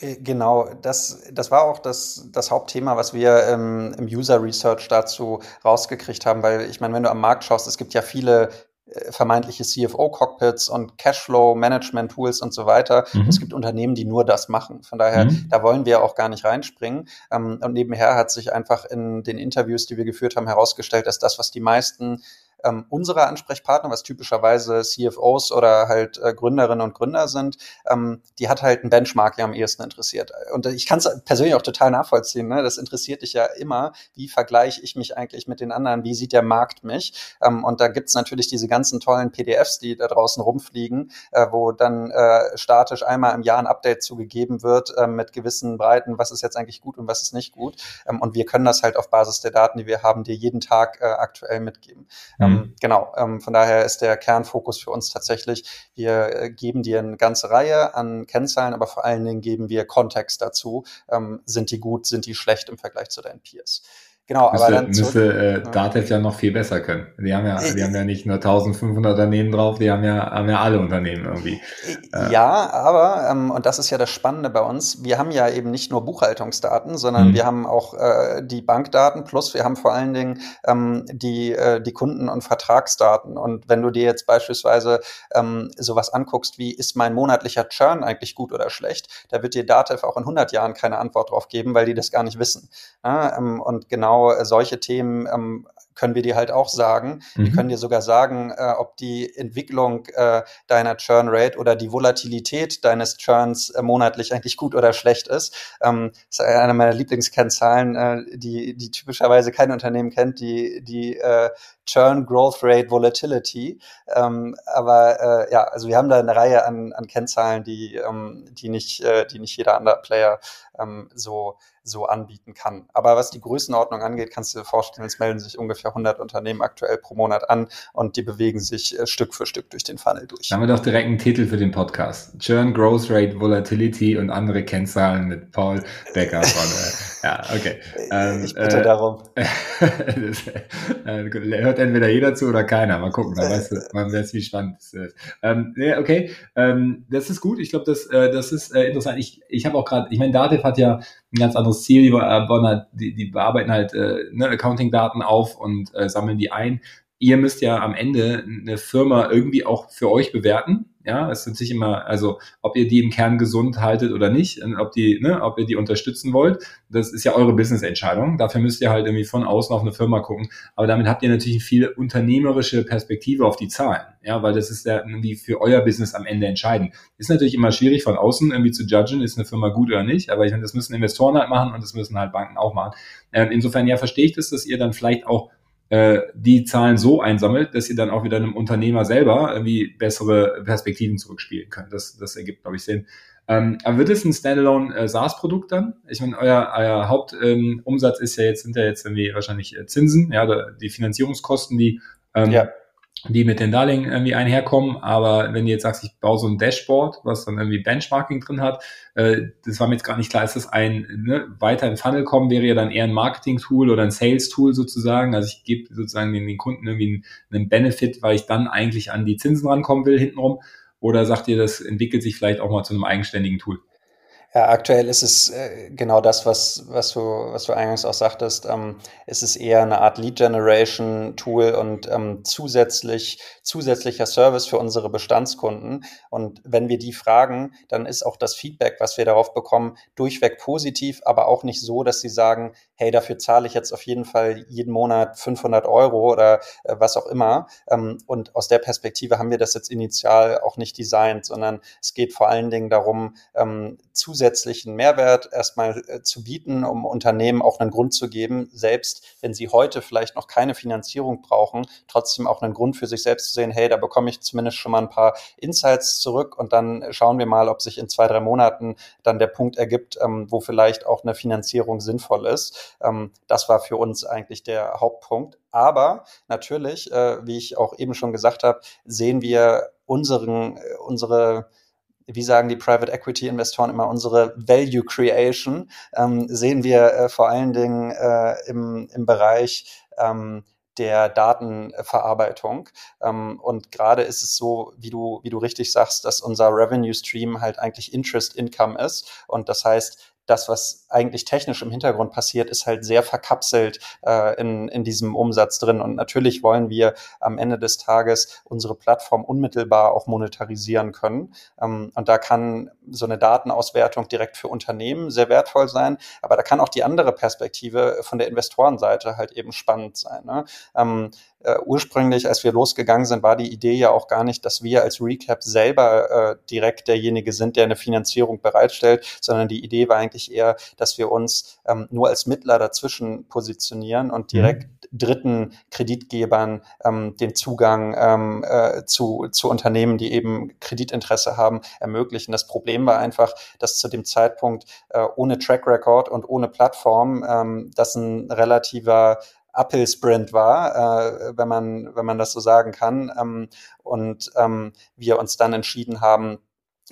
Äh, genau, das, das war auch das, das Hauptthema, was wir ähm, im User Research dazu rausgekriegt haben, weil ich meine, wenn du am Markt schaust, es gibt ja viele äh, vermeintliche CFO-Cockpits und Cashflow-Management-Tools und so weiter. Mhm. Es gibt Unternehmen, die nur das machen. Von daher, mhm. da wollen wir auch gar nicht reinspringen. Ähm, und nebenher hat sich einfach in den Interviews, die wir geführt haben, herausgestellt, dass das, was die meisten ähm, unsere Ansprechpartner, was typischerweise CFOs oder halt äh, Gründerinnen und Gründer sind, ähm, die hat halt ein Benchmarking am ehesten interessiert. Und ich kann es persönlich auch total nachvollziehen. Ne? Das interessiert dich ja immer. Wie vergleiche ich mich eigentlich mit den anderen? Wie sieht der Markt mich? Ähm, und da gibt's natürlich diese ganzen tollen PDFs, die da draußen rumfliegen, äh, wo dann äh, statisch einmal im Jahr ein Update zugegeben wird äh, mit gewissen Breiten, was ist jetzt eigentlich gut und was ist nicht gut. Ähm, und wir können das halt auf Basis der Daten, die wir haben, dir jeden Tag äh, aktuell mitgeben. Mhm. Ähm, genau, ähm, von daher ist der Kernfokus für uns tatsächlich, wir äh, geben dir eine ganze Reihe an Kennzahlen, aber vor allen Dingen geben wir Kontext dazu. Ähm, sind die gut, sind die schlecht im Vergleich zu deinen Peers? Genau, müsste, aber dann müsste äh, Datev ja noch viel besser können. Die haben ja, die haben ja nicht nur 1500 Unternehmen drauf, die haben ja, haben ja alle Unternehmen irgendwie. Äh. Ja, aber ähm, und das ist ja das Spannende bei uns. Wir haben ja eben nicht nur Buchhaltungsdaten, sondern mhm. wir haben auch äh, die Bankdaten plus wir haben vor allen Dingen ähm, die äh, die Kunden- und Vertragsdaten. Und wenn du dir jetzt beispielsweise ähm, sowas anguckst, wie ist mein monatlicher Churn eigentlich gut oder schlecht, da wird dir Datev auch in 100 Jahren keine Antwort drauf geben, weil die das gar nicht wissen. Ja, ähm, und genau genau äh, solche Themen ähm, können wir dir halt auch sagen. Mhm. Wir können dir sogar sagen, äh, ob die Entwicklung äh, deiner Churn Rate oder die Volatilität deines Churns äh, monatlich eigentlich gut oder schlecht ist. Ähm, das ist eine meiner Lieblingskennzahlen, äh, die, die typischerweise kein Unternehmen kennt, die, die äh, Churn Growth Rate Volatility. Ähm, aber äh, ja, also wir haben da eine Reihe an, an Kennzahlen, die, ähm, die, nicht, äh, die nicht jeder andere Player ähm, so so anbieten kann. Aber was die Größenordnung angeht, kannst du dir vorstellen, es melden sich ungefähr 100 Unternehmen aktuell pro Monat an und die bewegen sich äh, Stück für Stück durch den Funnel durch. Da haben wir doch direkt einen Titel für den Podcast. Churn, Growth Rate, Volatility und andere Kennzahlen mit Paul Becker von, äh, ja, okay. Ähm, ich bitte äh, darum. das, äh, hört entweder jeder zu oder keiner. Mal gucken, da weißt du, man weiß, wie spannend es ist. Ähm, okay, ähm, das ist gut. Ich glaube, das, äh, das ist äh, interessant. Ich, ich habe auch gerade, ich meine, Dativ hat ja ein ganz anderes Ziel. Die, halt, die, die bearbeiten halt äh, ne, Accounting-Daten auf und äh, sammeln die ein. Ihr müsst ja am Ende eine Firma irgendwie auch für euch bewerten. Ja, es ist natürlich immer, also ob ihr die im Kern gesund haltet oder nicht, ob die, ne, ob ihr die unterstützen wollt, das ist ja eure Business-Entscheidung. Dafür müsst ihr halt irgendwie von außen auf eine Firma gucken. Aber damit habt ihr natürlich viel unternehmerische Perspektive auf die Zahlen. Ja, weil das ist ja irgendwie für euer Business am Ende entscheidend. Ist natürlich immer schwierig von außen irgendwie zu judgen, ist eine Firma gut oder nicht. Aber ich meine, das müssen Investoren halt machen und das müssen halt Banken auch machen. Ähm, insofern ja, verstehe ich das, dass ihr dann vielleicht auch äh, die Zahlen so einsammelt, dass ihr dann auch wieder einem Unternehmer selber irgendwie bessere Perspektiven zurückspielen könnt. Das, das ergibt, glaube ich, Sinn. Ähm, aber wird es ein Standalone äh, SaaS-Produkt dann? Ich meine, euer, euer Hauptumsatz ähm, ist ja jetzt, sind ja jetzt irgendwie wahrscheinlich äh, Zinsen, ja, die Finanzierungskosten, die ähm, ja die mit den Darlehen irgendwie einherkommen. Aber wenn du jetzt sagst, ich baue so ein Dashboard, was dann irgendwie Benchmarking drin hat, äh, das war mir jetzt gar nicht klar, ist das ein ne, weiter in Funnel kommen, wäre ja dann eher ein Marketing-Tool oder ein Sales-Tool sozusagen. Also ich gebe sozusagen den, den Kunden irgendwie einen, einen Benefit, weil ich dann eigentlich an die Zinsen rankommen will hintenrum. Oder sagt ihr, das entwickelt sich vielleicht auch mal zu einem eigenständigen Tool? Ja, aktuell ist es äh, genau das, was, was, du, was du eingangs auch sagtest. Ähm, es ist eher eine Art Lead-Generation-Tool und ähm, zusätzlich, zusätzlicher Service für unsere Bestandskunden. Und wenn wir die fragen, dann ist auch das Feedback, was wir darauf bekommen, durchweg positiv, aber auch nicht so, dass sie sagen, hey, dafür zahle ich jetzt auf jeden Fall jeden Monat 500 Euro oder äh, was auch immer. Ähm, und aus der Perspektive haben wir das jetzt initial auch nicht designt, sondern es geht vor allen Dingen darum, ähm, zusätzlichen Mehrwert erstmal äh, zu bieten, um Unternehmen auch einen Grund zu geben, selbst wenn sie heute vielleicht noch keine Finanzierung brauchen, trotzdem auch einen Grund für sich selbst zu sehen, hey, da bekomme ich zumindest schon mal ein paar Insights zurück und dann schauen wir mal, ob sich in zwei, drei Monaten dann der Punkt ergibt, ähm, wo vielleicht auch eine Finanzierung sinnvoll ist. Ähm, das war für uns eigentlich der Hauptpunkt. Aber natürlich, äh, wie ich auch eben schon gesagt habe, sehen wir unseren, äh, unsere wie sagen die Private Equity Investoren immer, unsere Value Creation ähm, sehen wir äh, vor allen Dingen äh, im, im Bereich ähm, der Datenverarbeitung. Ähm, und gerade ist es so, wie du, wie du richtig sagst, dass unser Revenue Stream halt eigentlich Interest Income ist. Und das heißt, das, was eigentlich technisch im Hintergrund passiert, ist halt sehr verkapselt äh, in, in diesem Umsatz drin. Und natürlich wollen wir am Ende des Tages unsere Plattform unmittelbar auch monetarisieren können. Ähm, und da kann so eine Datenauswertung direkt für Unternehmen sehr wertvoll sein. Aber da kann auch die andere Perspektive von der Investorenseite halt eben spannend sein. Ne? Ähm, äh, ursprünglich, als wir losgegangen sind, war die Idee ja auch gar nicht, dass wir als Recap selber äh, direkt derjenige sind, der eine Finanzierung bereitstellt, sondern die Idee war eigentlich eher, dass wir uns ähm, nur als Mittler dazwischen positionieren und mhm. direkt mhm. dritten Kreditgebern ähm, den Zugang ähm, äh, zu, zu Unternehmen, die eben Kreditinteresse haben, ermöglichen. Das Problem war einfach, dass zu dem Zeitpunkt äh, ohne Track Record und ohne Plattform ähm, das ein relativer Uphill-Sprint war, äh, wenn man wenn man das so sagen kann. Ähm, und ähm, wir uns dann entschieden haben,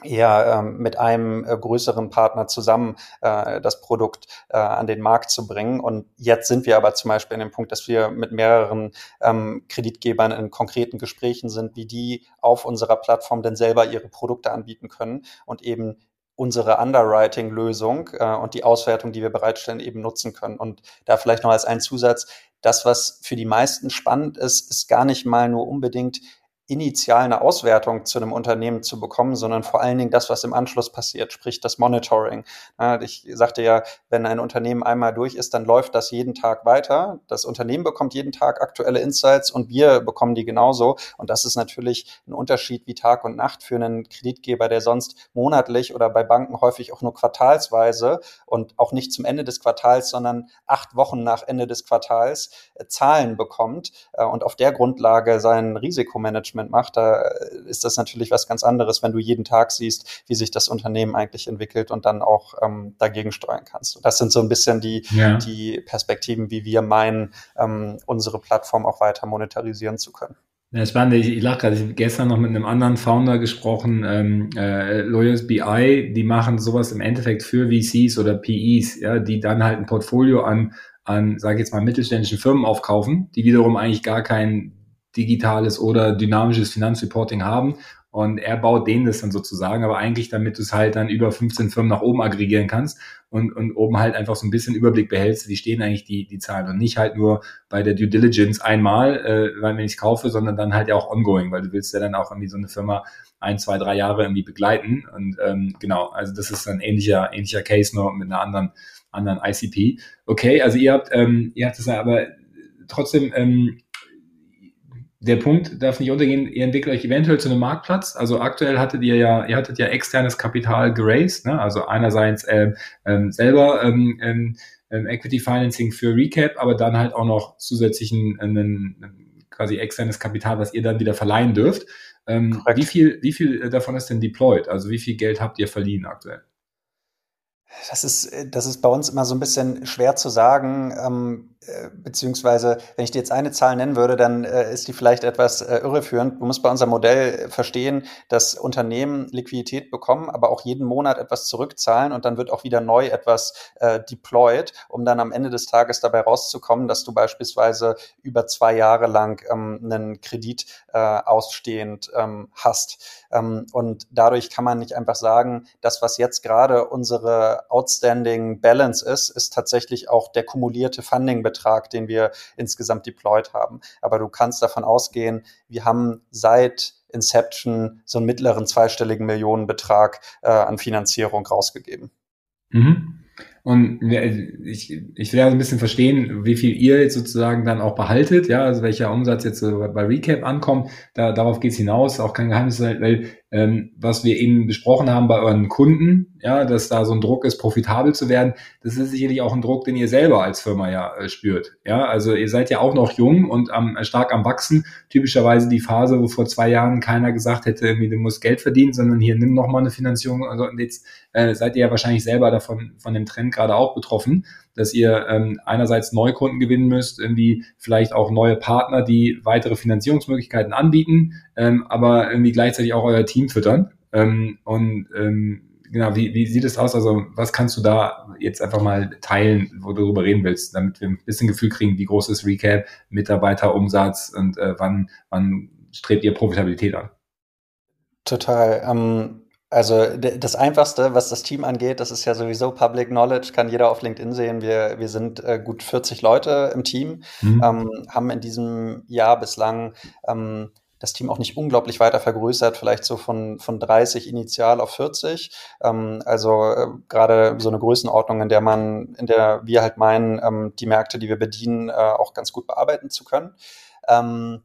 eher ähm, mit einem äh, größeren Partner zusammen äh, das Produkt äh, an den Markt zu bringen. Und jetzt sind wir aber zum Beispiel in dem Punkt, dass wir mit mehreren ähm, Kreditgebern in konkreten Gesprächen sind, wie die auf unserer Plattform denn selber ihre Produkte anbieten können und eben unsere Underwriting-Lösung äh, und die Auswertung, die wir bereitstellen, eben nutzen können. Und da vielleicht noch als ein Zusatz, das, was für die meisten spannend ist, ist gar nicht mal nur unbedingt initial eine Auswertung zu einem Unternehmen zu bekommen, sondern vor allen Dingen das, was im Anschluss passiert, sprich das Monitoring. Ich sagte ja, wenn ein Unternehmen einmal durch ist, dann läuft das jeden Tag weiter. Das Unternehmen bekommt jeden Tag aktuelle Insights und wir bekommen die genauso. Und das ist natürlich ein Unterschied wie Tag und Nacht für einen Kreditgeber, der sonst monatlich oder bei Banken häufig auch nur quartalsweise und auch nicht zum Ende des Quartals, sondern acht Wochen nach Ende des Quartals äh, Zahlen bekommt äh, und auf der Grundlage sein Risikomanagement Management macht, da ist das natürlich was ganz anderes, wenn du jeden Tag siehst, wie sich das Unternehmen eigentlich entwickelt und dann auch ähm, dagegen steuern kannst. Und das sind so ein bisschen die, ja. die Perspektiven, wie wir meinen, ähm, unsere Plattform auch weiter monetarisieren zu können. Ja, spannend. Ich, ich lache gerade. Ich habe gestern noch mit einem anderen Founder gesprochen, ähm, äh, Lawyers BI, die machen sowas im Endeffekt für VCs oder PEs, ja, die dann halt ein Portfolio an, an, sage ich jetzt mal, mittelständischen Firmen aufkaufen, die wiederum eigentlich gar kein digitales oder dynamisches Finanzreporting haben. Und er baut denen das dann sozusagen, aber eigentlich damit du es halt dann über 15 Firmen nach oben aggregieren kannst und, und oben halt einfach so ein bisschen Überblick behältst, wie stehen eigentlich die, die Zahlen und nicht halt nur bei der Due Diligence einmal, äh, weil wenn ich es kaufe, sondern dann halt ja auch ongoing, weil du willst ja dann auch irgendwie so eine Firma ein, zwei, drei Jahre irgendwie begleiten und ähm, genau, also das ist ein ähnlicher, ähnlicher Case nur mit einer anderen, anderen ICP. Okay, also ihr habt, ähm, ihr habt es aber trotzdem, ähm, der Punkt darf nicht untergehen, ihr entwickelt euch eventuell zu einem Marktplatz. Also aktuell hattet ihr ja, ihr hattet ja externes Kapital geraced, ne? also einerseits äh, ähm, selber ähm, ähm, ähm, Equity Financing für Recap, aber dann halt auch noch zusätzlichen ein, quasi externes Kapital, was ihr dann wieder verleihen dürft. Ähm, wie viel, wie viel davon ist denn deployed? Also wie viel Geld habt ihr verliehen aktuell? Das ist, das ist bei uns immer so ein bisschen schwer zu sagen. Ähm, äh, beziehungsweise, wenn ich dir jetzt eine Zahl nennen würde, dann äh, ist die vielleicht etwas äh, irreführend. Du musst bei unserem Modell verstehen, dass Unternehmen Liquidität bekommen, aber auch jeden Monat etwas zurückzahlen und dann wird auch wieder neu etwas äh, deployed, um dann am Ende des Tages dabei rauszukommen, dass du beispielsweise über zwei Jahre lang ähm, einen Kredit äh, ausstehend ähm, hast. Ähm, und dadurch kann man nicht einfach sagen, das, was jetzt gerade unsere Outstanding Balance ist, ist tatsächlich auch der kumulierte Funding-Betrag Betrag, den wir insgesamt deployed haben. Aber du kannst davon ausgehen, wir haben seit Inception so einen mittleren zweistelligen Millionenbetrag äh, an Finanzierung rausgegeben. Mhm. Und ich, ich will ja ein bisschen verstehen, wie viel ihr jetzt sozusagen dann auch behaltet, ja, also welcher Umsatz jetzt bei Recap ankommt. Da, darauf geht's hinaus, auch kein Geheimnis, weil ähm, was wir eben besprochen haben bei euren Kunden, ja, dass da so ein Druck ist, profitabel zu werden, das ist sicherlich auch ein Druck, den ihr selber als Firma ja äh, spürt. Ja, also ihr seid ja auch noch jung und am, äh, stark am Wachsen. Typischerweise die Phase, wo vor zwei Jahren keiner gesagt hätte, irgendwie, du musst Geld verdienen, sondern hier nimm noch mal eine Finanzierung. Also und jetzt äh, seid ihr ja wahrscheinlich selber davon von dem Trend gerade auch betroffen dass ihr ähm, einerseits Neukunden gewinnen müsst, irgendwie vielleicht auch neue Partner, die weitere Finanzierungsmöglichkeiten anbieten, ähm, aber irgendwie gleichzeitig auch euer Team füttern. Ähm, und ähm, genau, wie, wie sieht es aus? Also was kannst du da jetzt einfach mal teilen, wo du darüber reden willst, damit wir ein bisschen Gefühl kriegen, wie groß ist Recap, Mitarbeiterumsatz und äh, wann, wann strebt ihr Profitabilität an? Total. Ähm, also das Einfachste, was das Team angeht, das ist ja sowieso Public Knowledge, kann jeder auf LinkedIn sehen. Wir, wir sind äh, gut 40 Leute im Team, mhm. ähm, haben in diesem Jahr bislang ähm, das Team auch nicht unglaublich weiter vergrößert, vielleicht so von, von 30 initial auf 40. Ähm, also äh, gerade so eine Größenordnung, in der man, in der wir halt meinen, ähm, die Märkte, die wir bedienen, äh, auch ganz gut bearbeiten zu können. Ähm,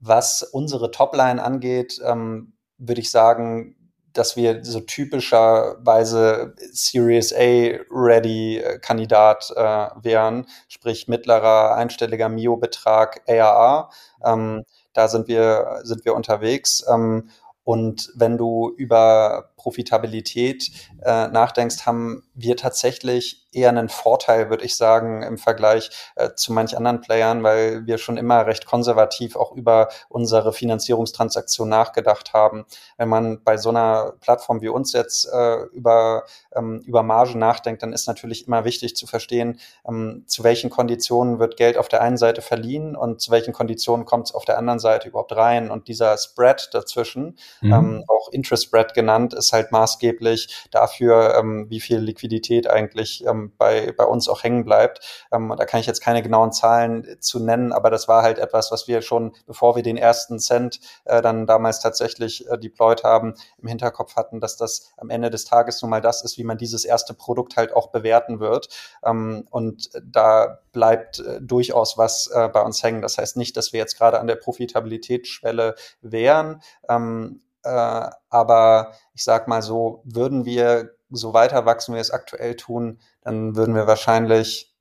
was unsere Topline angeht, ähm, würde ich sagen, dass wir so typischerweise Series A Ready äh, Kandidat äh, wären, sprich mittlerer einstelliger Mio-Betrag ARA. Ähm, da sind wir, sind wir unterwegs. Ähm, und wenn du über Profitabilität äh, nachdenkst, haben wir tatsächlich eher einen Vorteil, würde ich sagen, im Vergleich äh, zu manch anderen Playern, weil wir schon immer recht konservativ auch über unsere Finanzierungstransaktion nachgedacht haben. Wenn man bei so einer Plattform wie uns jetzt äh, über, ähm, über Margen nachdenkt, dann ist natürlich immer wichtig zu verstehen, ähm, zu welchen Konditionen wird Geld auf der einen Seite verliehen und zu welchen Konditionen kommt es auf der anderen Seite überhaupt rein. Und dieser Spread dazwischen, mhm. ähm, auch Interest Spread genannt, ist halt maßgeblich dafür, ähm, wie viel Liquidität eigentlich ähm, bei, bei uns auch hängen bleibt. Ähm, da kann ich jetzt keine genauen Zahlen zu nennen, aber das war halt etwas, was wir schon, bevor wir den ersten Cent äh, dann damals tatsächlich äh, deployed haben, im Hinterkopf hatten, dass das am Ende des Tages nun mal das ist, wie man dieses erste Produkt halt auch bewerten wird. Ähm, und da bleibt äh, durchaus was äh, bei uns hängen. Das heißt nicht, dass wir jetzt gerade an der Profitabilitätsschwelle wären. Ähm, äh, aber ich sag mal so, würden wir so weiter wachsen, wie wir es aktuell tun, dann würden wir wahrscheinlich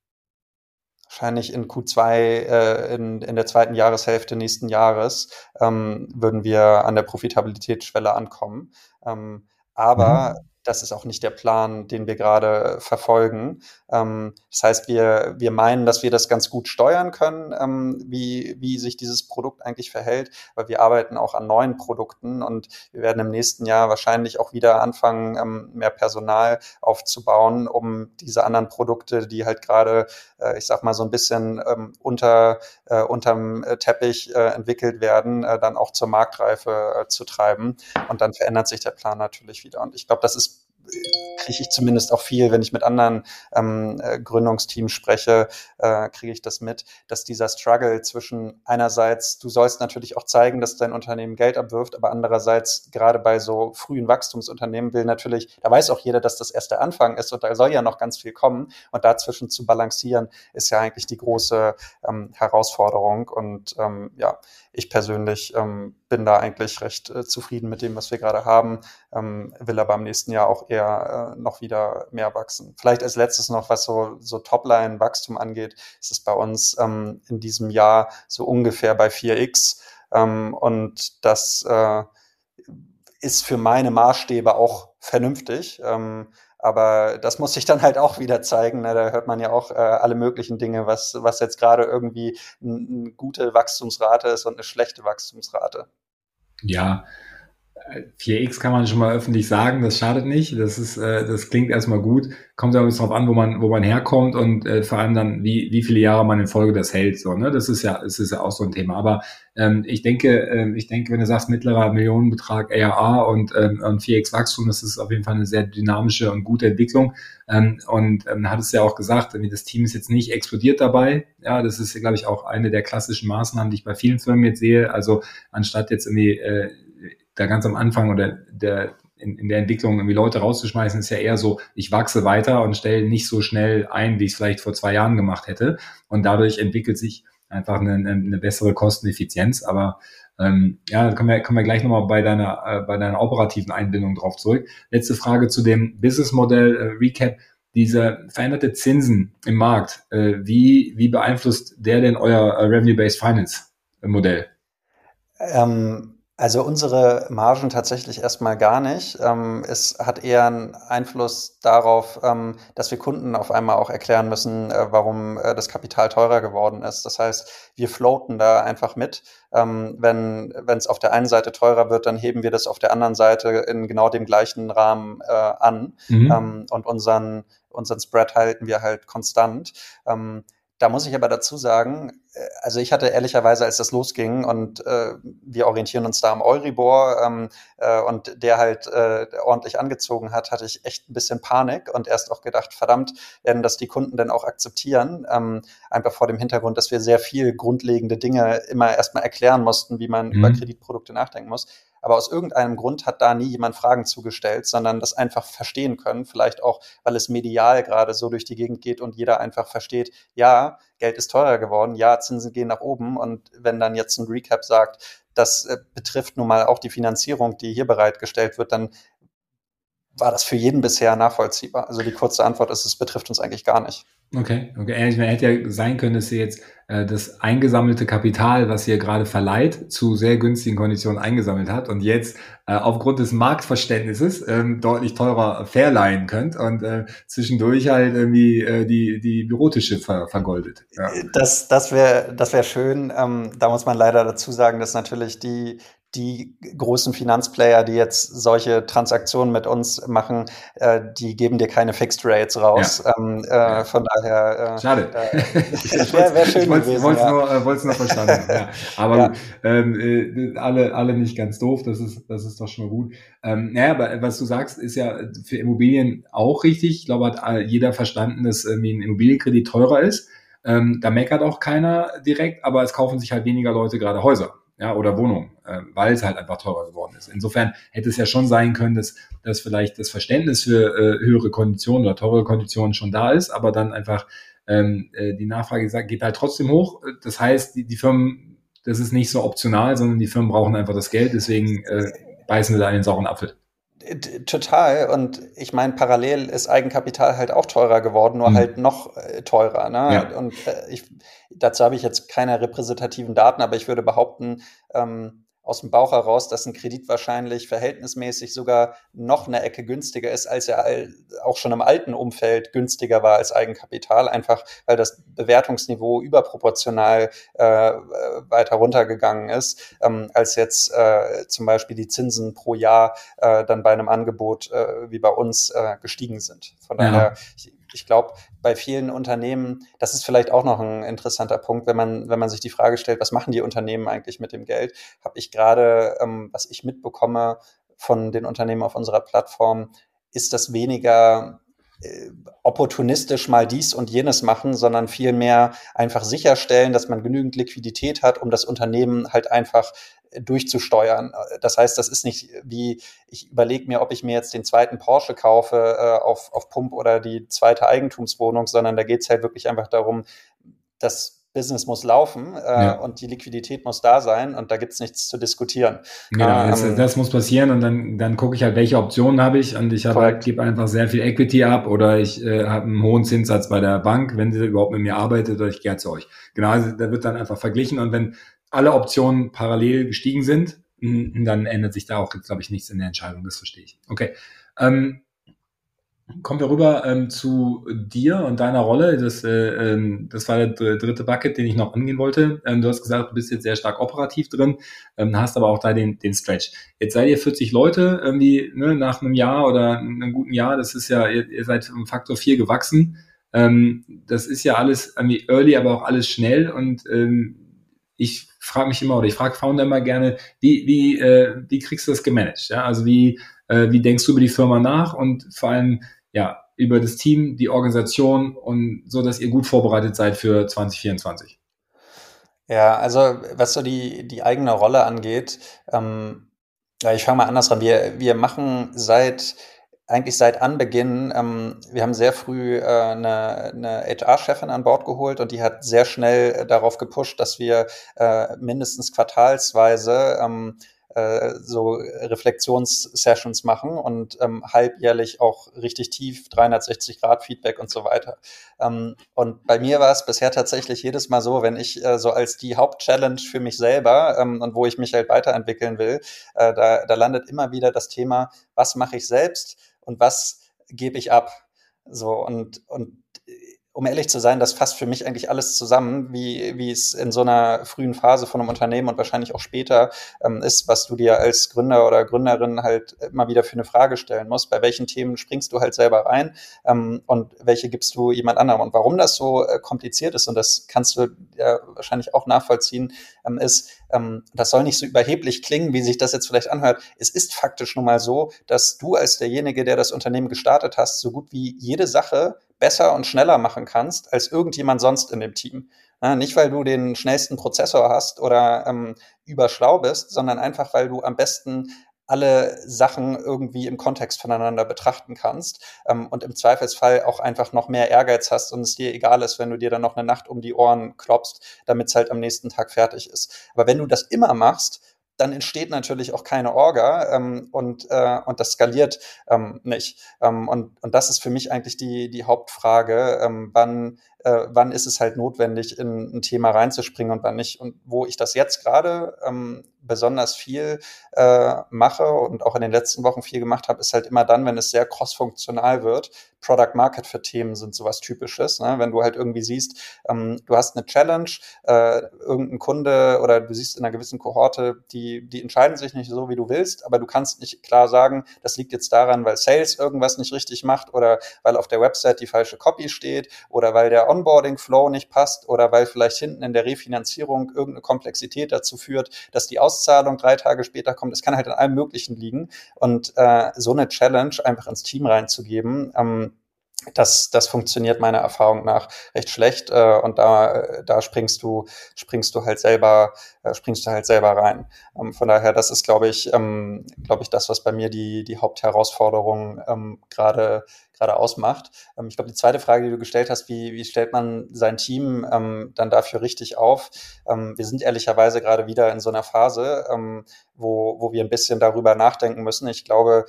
wahrscheinlich in Q2 äh, in, in der zweiten Jahreshälfte nächsten Jahres ähm, würden wir an der Profitabilitätsschwelle ankommen. Ähm, aber mhm das ist auch nicht der Plan, den wir gerade verfolgen. Ähm, das heißt, wir, wir meinen, dass wir das ganz gut steuern können, ähm, wie, wie sich dieses Produkt eigentlich verhält, weil wir arbeiten auch an neuen Produkten und wir werden im nächsten Jahr wahrscheinlich auch wieder anfangen, ähm, mehr Personal aufzubauen, um diese anderen Produkte, die halt gerade, äh, ich sag mal, so ein bisschen unter, äh, unterm Teppich äh, entwickelt werden, äh, dann auch zur Marktreife äh, zu treiben. Und dann verändert sich der Plan natürlich wieder. Und ich glaube, das ist kriege ich zumindest auch viel, wenn ich mit anderen ähm, äh, Gründungsteams spreche, äh, kriege ich das mit, dass dieser Struggle zwischen einerseits, du sollst natürlich auch zeigen, dass dein Unternehmen Geld abwirft, aber andererseits gerade bei so frühen Wachstumsunternehmen will natürlich, da weiß auch jeder, dass das erst der Anfang ist und da soll ja noch ganz viel kommen. Und dazwischen zu balancieren ist ja eigentlich die große ähm, Herausforderung. Und ähm, ja, ich persönlich ähm, bin da eigentlich recht äh, zufrieden mit dem, was wir gerade haben, ähm, will aber im nächsten Jahr auch eher äh, noch wieder mehr wachsen. Vielleicht als letztes noch, was so, so Topline-Wachstum angeht, ist es bei uns ähm, in diesem Jahr so ungefähr bei 4x ähm, und das äh, ist für meine Maßstäbe auch vernünftig. Ähm, aber das muss sich dann halt auch wieder zeigen. Ne? Da hört man ja auch äh, alle möglichen Dinge, was, was jetzt gerade irgendwie eine gute Wachstumsrate ist und eine schlechte Wachstumsrate. Ja, 4x kann man schon mal öffentlich sagen, das schadet nicht. Das ist, äh, das klingt erstmal gut. Kommt aber darauf an, wo man, wo man herkommt und äh, vor allem dann, wie, wie viele Jahre man in Folge das hält. So, ne? Das ist ja, das ist ja auch so ein Thema. Aber ähm, ich denke, äh, ich denke, wenn du sagst mittlerer Millionenbetrag ARA und, ähm, und 4x Wachstum, das ist auf jeden Fall eine sehr dynamische und gute Entwicklung. Ähm, und ähm, hat es ja auch gesagt, das Team ist jetzt nicht explodiert dabei. Ja, das ist, glaube ich, auch eine der klassischen Maßnahmen, die ich bei vielen Firmen jetzt sehe. Also anstatt jetzt irgendwie äh, da ganz am Anfang oder der, in, in der Entwicklung irgendwie Leute rauszuschmeißen, ist ja eher so, ich wachse weiter und stelle nicht so schnell ein, wie ich es vielleicht vor zwei Jahren gemacht hätte. Und dadurch entwickelt sich einfach eine, eine bessere Kosteneffizienz. Aber ähm, ja, kommen wir, kommen wir gleich nochmal bei deiner, äh, bei deiner operativen Einbindung drauf zurück. Letzte Frage zu dem Businessmodell äh, Recap. Diese veränderte Zinsen im Markt, äh, wie, wie beeinflusst der denn euer äh, Revenue-Based Finance Modell? Ähm also unsere Margen tatsächlich erstmal gar nicht. Ähm, es hat eher einen Einfluss darauf, ähm, dass wir Kunden auf einmal auch erklären müssen, äh, warum äh, das Kapital teurer geworden ist. Das heißt, wir floaten da einfach mit. Ähm, wenn wenn es auf der einen Seite teurer wird, dann heben wir das auf der anderen Seite in genau dem gleichen Rahmen äh, an mhm. Und unseren unseren Spread halten wir halt konstant. Da muss ich aber dazu sagen, also ich hatte ehrlicherweise, als das losging und äh, wir orientieren uns da am Euribor ähm, äh, und der halt äh, ordentlich angezogen hat, hatte ich echt ein bisschen Panik und erst auch gedacht, verdammt, werden das die Kunden denn auch akzeptieren? Ähm, einfach vor dem Hintergrund, dass wir sehr viel grundlegende Dinge immer erstmal erklären mussten, wie man mhm. über Kreditprodukte nachdenken muss. Aber aus irgendeinem Grund hat da nie jemand Fragen zugestellt, sondern das einfach verstehen können. Vielleicht auch, weil es medial gerade so durch die Gegend geht und jeder einfach versteht, ja, Geld ist teurer geworden, ja, Zinsen gehen nach oben. Und wenn dann jetzt ein Recap sagt, das äh, betrifft nun mal auch die Finanzierung, die hier bereitgestellt wird, dann war das für jeden bisher nachvollziehbar. Also die kurze Antwort ist, es betrifft uns eigentlich gar nicht. Okay, okay. Ich meine, hätte ja sein können, dass ihr jetzt äh, das eingesammelte Kapital, was ihr gerade verleiht, zu sehr günstigen Konditionen eingesammelt habt und jetzt äh, aufgrund des Marktverständnisses ähm, deutlich teurer verleihen könnt und äh, zwischendurch halt irgendwie äh, die, die Bürotische ver vergoldet. Ja. Das, das wäre das wär schön. Ähm, da muss man leider dazu sagen, dass natürlich die, die großen Finanzplayer, die jetzt solche Transaktionen mit uns machen, äh, die geben dir keine Fixed Rates raus. Ja. Ähm, äh, ja. Von daher. Äh, Schade. Äh, wäre wär schön ich gewesen. Ich wollte es ja. nur, äh, nur verstanden. ja. Aber ja. Ähm, äh, alle, alle nicht ganz doof. Das ist, das ist doch schon mal gut. Ähm, naja, aber was du sagst, ist ja für Immobilien auch richtig. Ich glaube, hat jeder verstanden, dass irgendwie ein Immobilienkredit teurer ist. Ähm, da meckert auch keiner direkt, aber es kaufen sich halt weniger Leute gerade Häuser ja, oder Wohnung, äh, weil es halt einfach teurer geworden ist. Insofern hätte es ja schon sein können, dass, dass vielleicht das Verständnis für äh, höhere Konditionen oder teure Konditionen schon da ist, aber dann einfach ähm, äh, die Nachfrage geht halt trotzdem hoch. Das heißt, die, die Firmen, das ist nicht so optional, sondern die Firmen brauchen einfach das Geld, deswegen äh, beißen sie da in den sauren Apfel. Total. Und ich meine, parallel ist Eigenkapital halt auch teurer geworden, nur mhm. halt noch äh, teurer. Ne? Ja. Und äh, ich, dazu habe ich jetzt keine repräsentativen Daten, aber ich würde behaupten, ähm, aus dem Bauch heraus, dass ein Kredit wahrscheinlich verhältnismäßig sogar noch eine Ecke günstiger ist, als er auch schon im alten Umfeld günstiger war als Eigenkapital, einfach weil das Bewertungsniveau überproportional äh, weiter runtergegangen ist, ähm, als jetzt äh, zum Beispiel die Zinsen pro Jahr äh, dann bei einem Angebot äh, wie bei uns äh, gestiegen sind. Von daher, ja. ich, ich glaube, bei vielen Unternehmen, das ist vielleicht auch noch ein interessanter Punkt, wenn man, wenn man sich die Frage stellt, was machen die Unternehmen eigentlich mit dem Geld, habe ich gerade, ähm, was ich mitbekomme von den Unternehmen auf unserer Plattform, ist das weniger opportunistisch mal dies und jenes machen, sondern vielmehr einfach sicherstellen, dass man genügend Liquidität hat, um das Unternehmen halt einfach durchzusteuern. Das heißt, das ist nicht wie, ich überlege mir, ob ich mir jetzt den zweiten Porsche kaufe äh, auf, auf Pump oder die zweite Eigentumswohnung, sondern da geht es halt wirklich einfach darum, das Business muss laufen äh, ja. und die Liquidität muss da sein und da gibt es nichts zu diskutieren. Genau, ähm, das, das, muss passieren und dann, dann gucke ich halt, welche Optionen habe ich und ich habe halt, gebe einfach sehr viel Equity ab oder ich äh, habe einen hohen Zinssatz bei der Bank, wenn sie überhaupt mit mir arbeitet oder ich gehe zu euch. Genau, also da wird dann einfach verglichen und wenn alle Optionen parallel gestiegen sind, dann ändert sich da auch, glaube ich, nichts in der Entscheidung. Das verstehe ich. Okay. Ähm, kommen wir rüber ähm, zu dir und deiner Rolle. Das, äh, ähm, das war der dritte Bucket, den ich noch angehen wollte. Ähm, du hast gesagt, du bist jetzt sehr stark operativ drin, ähm, hast aber auch da den, den Stretch. Jetzt seid ihr 40 Leute irgendwie ne, nach einem Jahr oder einem guten Jahr. Das ist ja, ihr, ihr seid um Faktor 4 gewachsen. Ähm, das ist ja alles irgendwie early, aber auch alles schnell und ähm, ich frage mich immer oder ich frage Founder immer gerne, wie, wie, äh, wie kriegst du das gemanagt? Ja? Also wie, äh, wie denkst du über die Firma nach und vor allem ja über das Team, die Organisation und so, dass ihr gut vorbereitet seid für 2024? Ja, also was so die, die eigene Rolle angeht, ähm, ich fange mal anders an. Wir, wir machen seit eigentlich seit Anbeginn, ähm, wir haben sehr früh äh, eine, eine HR-Chefin an Bord geholt und die hat sehr schnell äh, darauf gepusht, dass wir äh, mindestens quartalsweise ähm, äh, so Reflexionssessions machen und ähm, halbjährlich auch richtig tief 360 Grad Feedback und so weiter. Ähm, und bei mir war es bisher tatsächlich jedes Mal so, wenn ich äh, so als die Hauptchallenge für mich selber ähm, und wo ich mich halt weiterentwickeln will, äh, da, da landet immer wieder das Thema, was mache ich selbst? und was gebe ich ab. So und, und um ehrlich zu sein, das fasst für mich eigentlich alles zusammen, wie, wie es in so einer frühen Phase von einem Unternehmen und wahrscheinlich auch später ähm, ist, was du dir als Gründer oder Gründerin halt immer wieder für eine Frage stellen musst. Bei welchen Themen springst du halt selber rein ähm, und welche gibst du jemand anderem? Und warum das so äh, kompliziert ist, und das kannst du ja wahrscheinlich auch nachvollziehen, ähm, ist, ähm, das soll nicht so überheblich klingen, wie sich das jetzt vielleicht anhört. Es ist faktisch nun mal so, dass du als derjenige, der das Unternehmen gestartet hast, so gut wie jede Sache besser und schneller machen kannst als irgendjemand sonst in dem Team. Ja, nicht, weil du den schnellsten Prozessor hast oder ähm, überschlau bist, sondern einfach, weil du am besten alle Sachen irgendwie im Kontext voneinander betrachten kannst ähm, und im Zweifelsfall auch einfach noch mehr Ehrgeiz hast und es dir egal ist, wenn du dir dann noch eine Nacht um die Ohren klopfst, damit es halt am nächsten Tag fertig ist. Aber wenn du das immer machst, dann entsteht natürlich auch keine Orga ähm, und, äh, und das skaliert ähm, nicht. Ähm, und, und das ist für mich eigentlich die, die Hauptfrage, ähm, wann, äh, wann ist es halt notwendig, in ein Thema reinzuspringen und wann nicht. Und wo ich das jetzt gerade ähm, besonders viel äh, mache und auch in den letzten Wochen viel gemacht habe, ist halt immer dann, wenn es sehr cross-funktional wird. Product Market für Themen sind sowas Typisches. Ne? Wenn du halt irgendwie siehst, ähm, du hast eine Challenge, äh, irgendein Kunde oder du siehst in einer gewissen Kohorte, die, die entscheiden sich nicht so, wie du willst, aber du kannst nicht klar sagen, das liegt jetzt daran, weil Sales irgendwas nicht richtig macht oder weil auf der Website die falsche Copy steht oder weil der Onboarding-Flow nicht passt oder weil vielleicht hinten in der Refinanzierung irgendeine Komplexität dazu führt, dass die Auszahlung drei Tage später kommt. Es kann halt an allem Möglichen liegen. Und äh, so eine Challenge einfach ins Team reinzugeben, ähm, das, das funktioniert meiner Erfahrung nach recht schlecht äh, und da, da springst du, springst du halt selber, springst du halt selber rein. Ähm, von daher, das ist, glaube ich, ähm, glaube ich, das, was bei mir die, die Hauptherausforderung ähm, gerade gerade ausmacht. Ähm, ich glaube, die zweite Frage, die du gestellt hast, wie, wie stellt man sein Team ähm, dann dafür richtig auf? Ähm, wir sind ehrlicherweise gerade wieder in so einer Phase, wo, wo wir ein bisschen darüber nachdenken müssen. Ich glaube,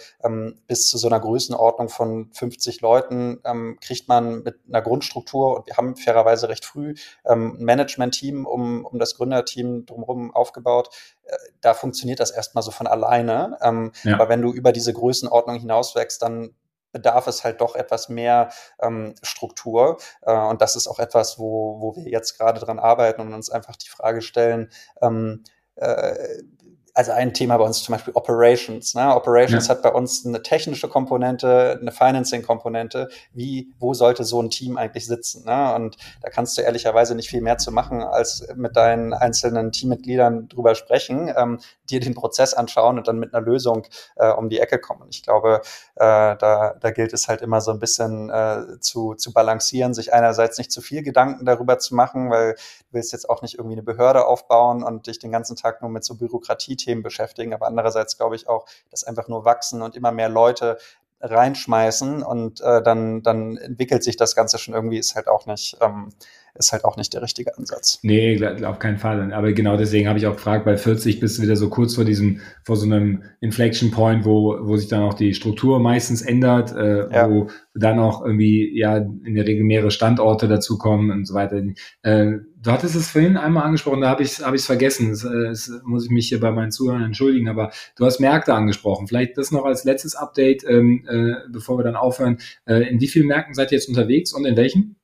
bis zu so einer Größenordnung von 50 Leuten kriegt man mit einer Grundstruktur und wir haben fairerweise recht früh ein Management-Team um, um das Gründerteam drumherum aufgebaut. Äh, da funktioniert das erstmal so von alleine. Ähm, ja. Aber wenn du über diese Größenordnung hinauswächst, dann bedarf es halt doch etwas mehr ähm, Struktur. Äh, und das ist auch etwas, wo, wo wir jetzt gerade dran arbeiten und uns einfach die Frage stellen, ähm, äh, also ein Thema bei uns zum Beispiel Operations. Ne? Operations ja. hat bei uns eine technische Komponente, eine Financing-Komponente. Wie, wo sollte so ein Team eigentlich sitzen? Ne? Und da kannst du ehrlicherweise nicht viel mehr zu machen, als mit deinen einzelnen Teammitgliedern drüber sprechen, ähm, dir den Prozess anschauen und dann mit einer Lösung äh, um die Ecke kommen. Ich glaube, äh, da, da gilt es halt immer so ein bisschen äh, zu, zu balancieren, sich einerseits nicht zu viel Gedanken darüber zu machen, weil du willst jetzt auch nicht irgendwie eine Behörde aufbauen und dich den ganzen Tag nur mit so Bürokratie Themen beschäftigen, aber andererseits glaube ich auch, dass einfach nur wachsen und immer mehr Leute reinschmeißen und äh, dann, dann entwickelt sich das Ganze schon irgendwie, ist halt auch nicht, ähm, ist halt auch nicht der richtige Ansatz. Nee, auf keinen Fall. Aber genau deswegen habe ich auch gefragt, bei 40 bist du wieder so kurz vor diesem, vor so einem Inflection Point, wo, wo sich dann auch die Struktur meistens ändert, äh, ja. wo dann auch irgendwie ja in der Regel mehrere Standorte dazukommen und so weiter. Äh, du hattest es vorhin einmal angesprochen, da habe ich es hab ich's vergessen. Das, das äh, muss ich mich hier bei meinen Zuhörern entschuldigen, aber du hast Märkte angesprochen. Vielleicht das noch als letztes Update, ähm, äh, bevor wir dann aufhören. Äh, in wie vielen Märkten seid ihr jetzt unterwegs und in welchen?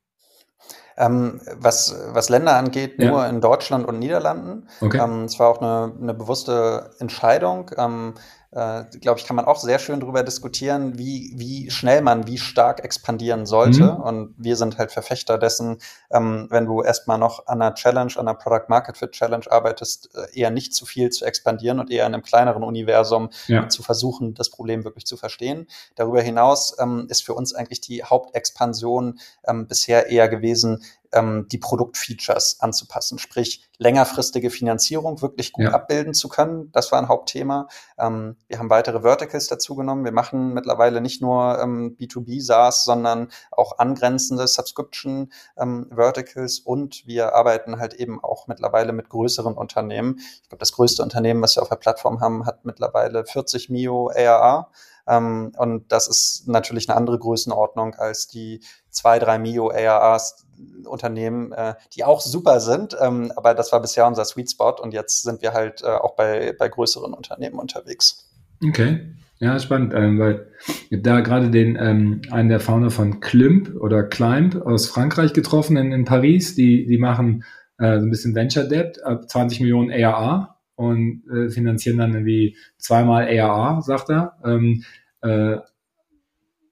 Ähm, was, was Länder angeht, nur ja. in Deutschland und Niederlanden. Okay. Ähm, es war auch eine, eine bewusste Entscheidung. Ähm, äh, glaube ich, kann man auch sehr schön darüber diskutieren, wie, wie schnell man wie stark expandieren sollte. Mhm. Und wir sind halt Verfechter dessen, ähm, wenn du erstmal noch an einer Challenge, an einer Product Market Fit Challenge arbeitest, äh, eher nicht zu viel zu expandieren und eher in einem kleineren Universum ja. zu versuchen, das Problem wirklich zu verstehen. Darüber hinaus ähm, ist für uns eigentlich die Hauptexpansion ähm, bisher eher gewesen, ähm, die Produktfeatures anzupassen, sprich längerfristige Finanzierung wirklich gut ja. abbilden zu können. Das war ein Hauptthema. Ähm, wir haben weitere Verticals dazugenommen. Wir machen mittlerweile nicht nur ähm, B2B SaaS, sondern auch angrenzende Subscription ähm, Verticals und wir arbeiten halt eben auch mittlerweile mit größeren Unternehmen. Ich glaube, das größte Unternehmen, was wir auf der Plattform haben, hat mittlerweile 40 Mio ARA. Ähm, und das ist natürlich eine andere Größenordnung als die zwei, drei Mio ARAs Unternehmen, äh, die auch super sind. Ähm, aber das war bisher unser Sweet Spot und jetzt sind wir halt äh, auch bei, bei größeren Unternehmen unterwegs. Okay. Ja, spannend, ähm, weil da gerade den ähm, einen der Founder von Climp oder Climb aus Frankreich getroffen in, in Paris. Die, die machen äh, so ein bisschen Venture Debt ab 20 Millionen ARA und äh, finanzieren dann irgendwie zweimal ARA, sagt er. Ähm, äh,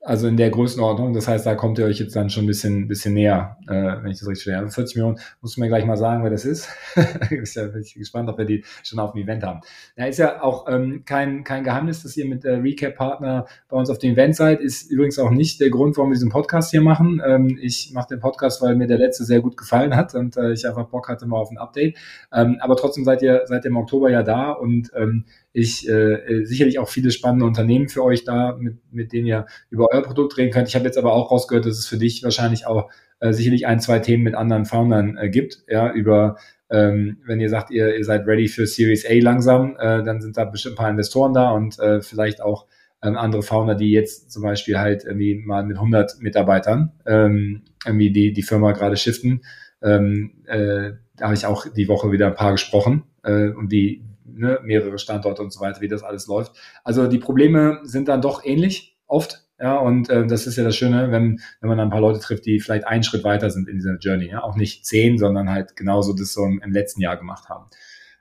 Also in der Größenordnung. Das heißt, da kommt ihr euch jetzt dann schon ein bisschen, bisschen näher, äh, wenn ich das richtig verstehe. 40 also Millionen, muss mir gleich mal sagen, wer das ist. ja bin ich gespannt, ob wir die schon auf dem Event haben. Ja, ist ja auch ähm, kein, kein Geheimnis, dass ihr mit äh, Recap-Partner bei uns auf dem Event seid. Ist übrigens auch nicht der Grund, warum wir diesen Podcast hier machen. Ähm, ich mache den Podcast, weil mir der letzte sehr gut gefallen hat und äh, ich einfach Bock hatte mal auf ein Update. Ähm, aber trotzdem seid ihr seit dem Oktober ja da und ähm, ich äh, sicherlich auch viele spannende Unternehmen für euch da, mit, mit denen ihr über euer Produkt reden könnt. Ich habe jetzt aber auch rausgehört, dass es für dich wahrscheinlich auch äh, sicherlich ein, zwei Themen mit anderen Foundern äh, gibt, ja, über ähm, wenn ihr sagt, ihr, ihr seid ready für Series A langsam, äh, dann sind da bestimmt ein paar Investoren da und äh, vielleicht auch ähm, andere Founder, die jetzt zum Beispiel halt irgendwie mal mit 100 Mitarbeitern ähm, irgendwie die, die Firma gerade shiften. Ähm, äh, da habe ich auch die Woche wieder ein paar gesprochen äh, und die ne, mehrere Standorte und so weiter, wie das alles läuft. Also die Probleme sind dann doch ähnlich oft. Ja, und äh, das ist ja das Schöne, wenn, wenn man dann ein paar Leute trifft, die vielleicht einen Schritt weiter sind in dieser Journey. Ja? Auch nicht zehn, sondern halt genauso das so im, letzten Jahr gemacht haben.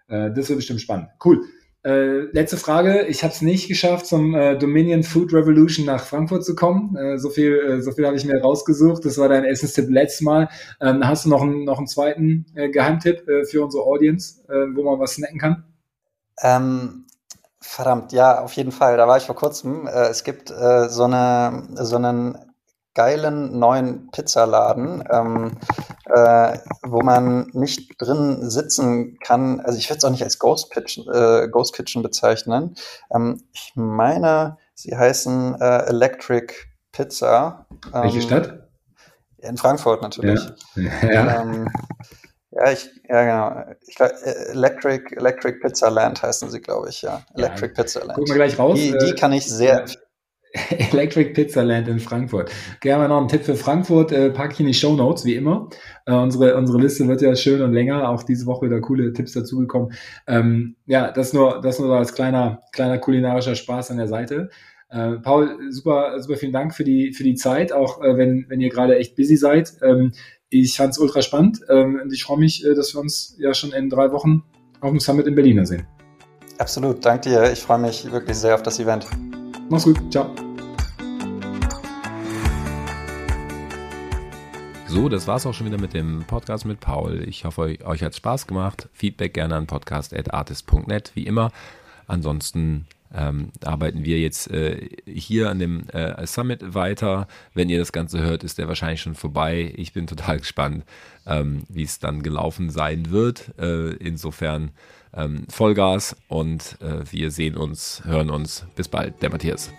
Äh, das wird bestimmt spannend. Cool. Äh, letzte Frage. Ich habe es nicht geschafft, zum äh, Dominion Food Revolution nach Frankfurt zu kommen. Äh, so viel, äh, so viel habe ich mir rausgesucht. Das war dein Essenstipp letztes Mal. Ähm, hast du noch, einen noch einen zweiten äh, Geheimtipp äh, für unsere Audience, äh, wo man was snacken kann? Ähm, verdammt, ja, auf jeden Fall. Da war ich vor kurzem. Äh, es gibt äh, so, eine, so einen geilen neuen Pizzaladen, ähm, äh, wo man nicht drin sitzen kann. Also ich würde es auch nicht als Ghost, Pitch, äh, Ghost Kitchen bezeichnen. Ähm, ich meine, sie heißen äh, Electric Pizza. Ähm, Welche Stadt? In Frankfurt natürlich. Ja. ja. Ja, ich, ja, genau. Ich glaub, äh, Electric, Electric Pizza Land heißen sie, glaube ich, ja. Electric ja, Pizza Land. Gucken wir gleich raus. Die, die äh, kann ich sehr. Electric Pizza Land in Frankfurt. Gerne noch einen Tipp für Frankfurt, äh, packe ich in die Show Notes, wie immer. Äh, unsere, unsere Liste wird ja schön und länger, auch diese Woche wieder coole Tipps dazugekommen. Ähm, ja, das nur, das nur als kleiner, kleiner kulinarischer Spaß an der Seite. Äh, Paul, super, super vielen Dank für die, für die Zeit, auch äh, wenn, wenn ihr gerade echt busy seid. Ähm, ich fand es ultra spannend ähm, und ich freue mich, äh, dass wir uns ja schon in drei Wochen auf dem Summit in Berlin sehen. Absolut, danke dir. Ich freue mich wirklich sehr auf das Event. Mach's gut, ciao. So, das war's auch schon wieder mit dem Podcast mit Paul. Ich hoffe, euch hat Spaß gemacht. Feedback gerne an podcast.artist.net, wie immer. Ansonsten ähm, arbeiten wir jetzt äh, hier an dem äh, Summit weiter. Wenn ihr das Ganze hört, ist der wahrscheinlich schon vorbei. Ich bin total gespannt, ähm, wie es dann gelaufen sein wird. Äh, insofern ähm, Vollgas und äh, wir sehen uns, hören uns. Bis bald, der Matthias.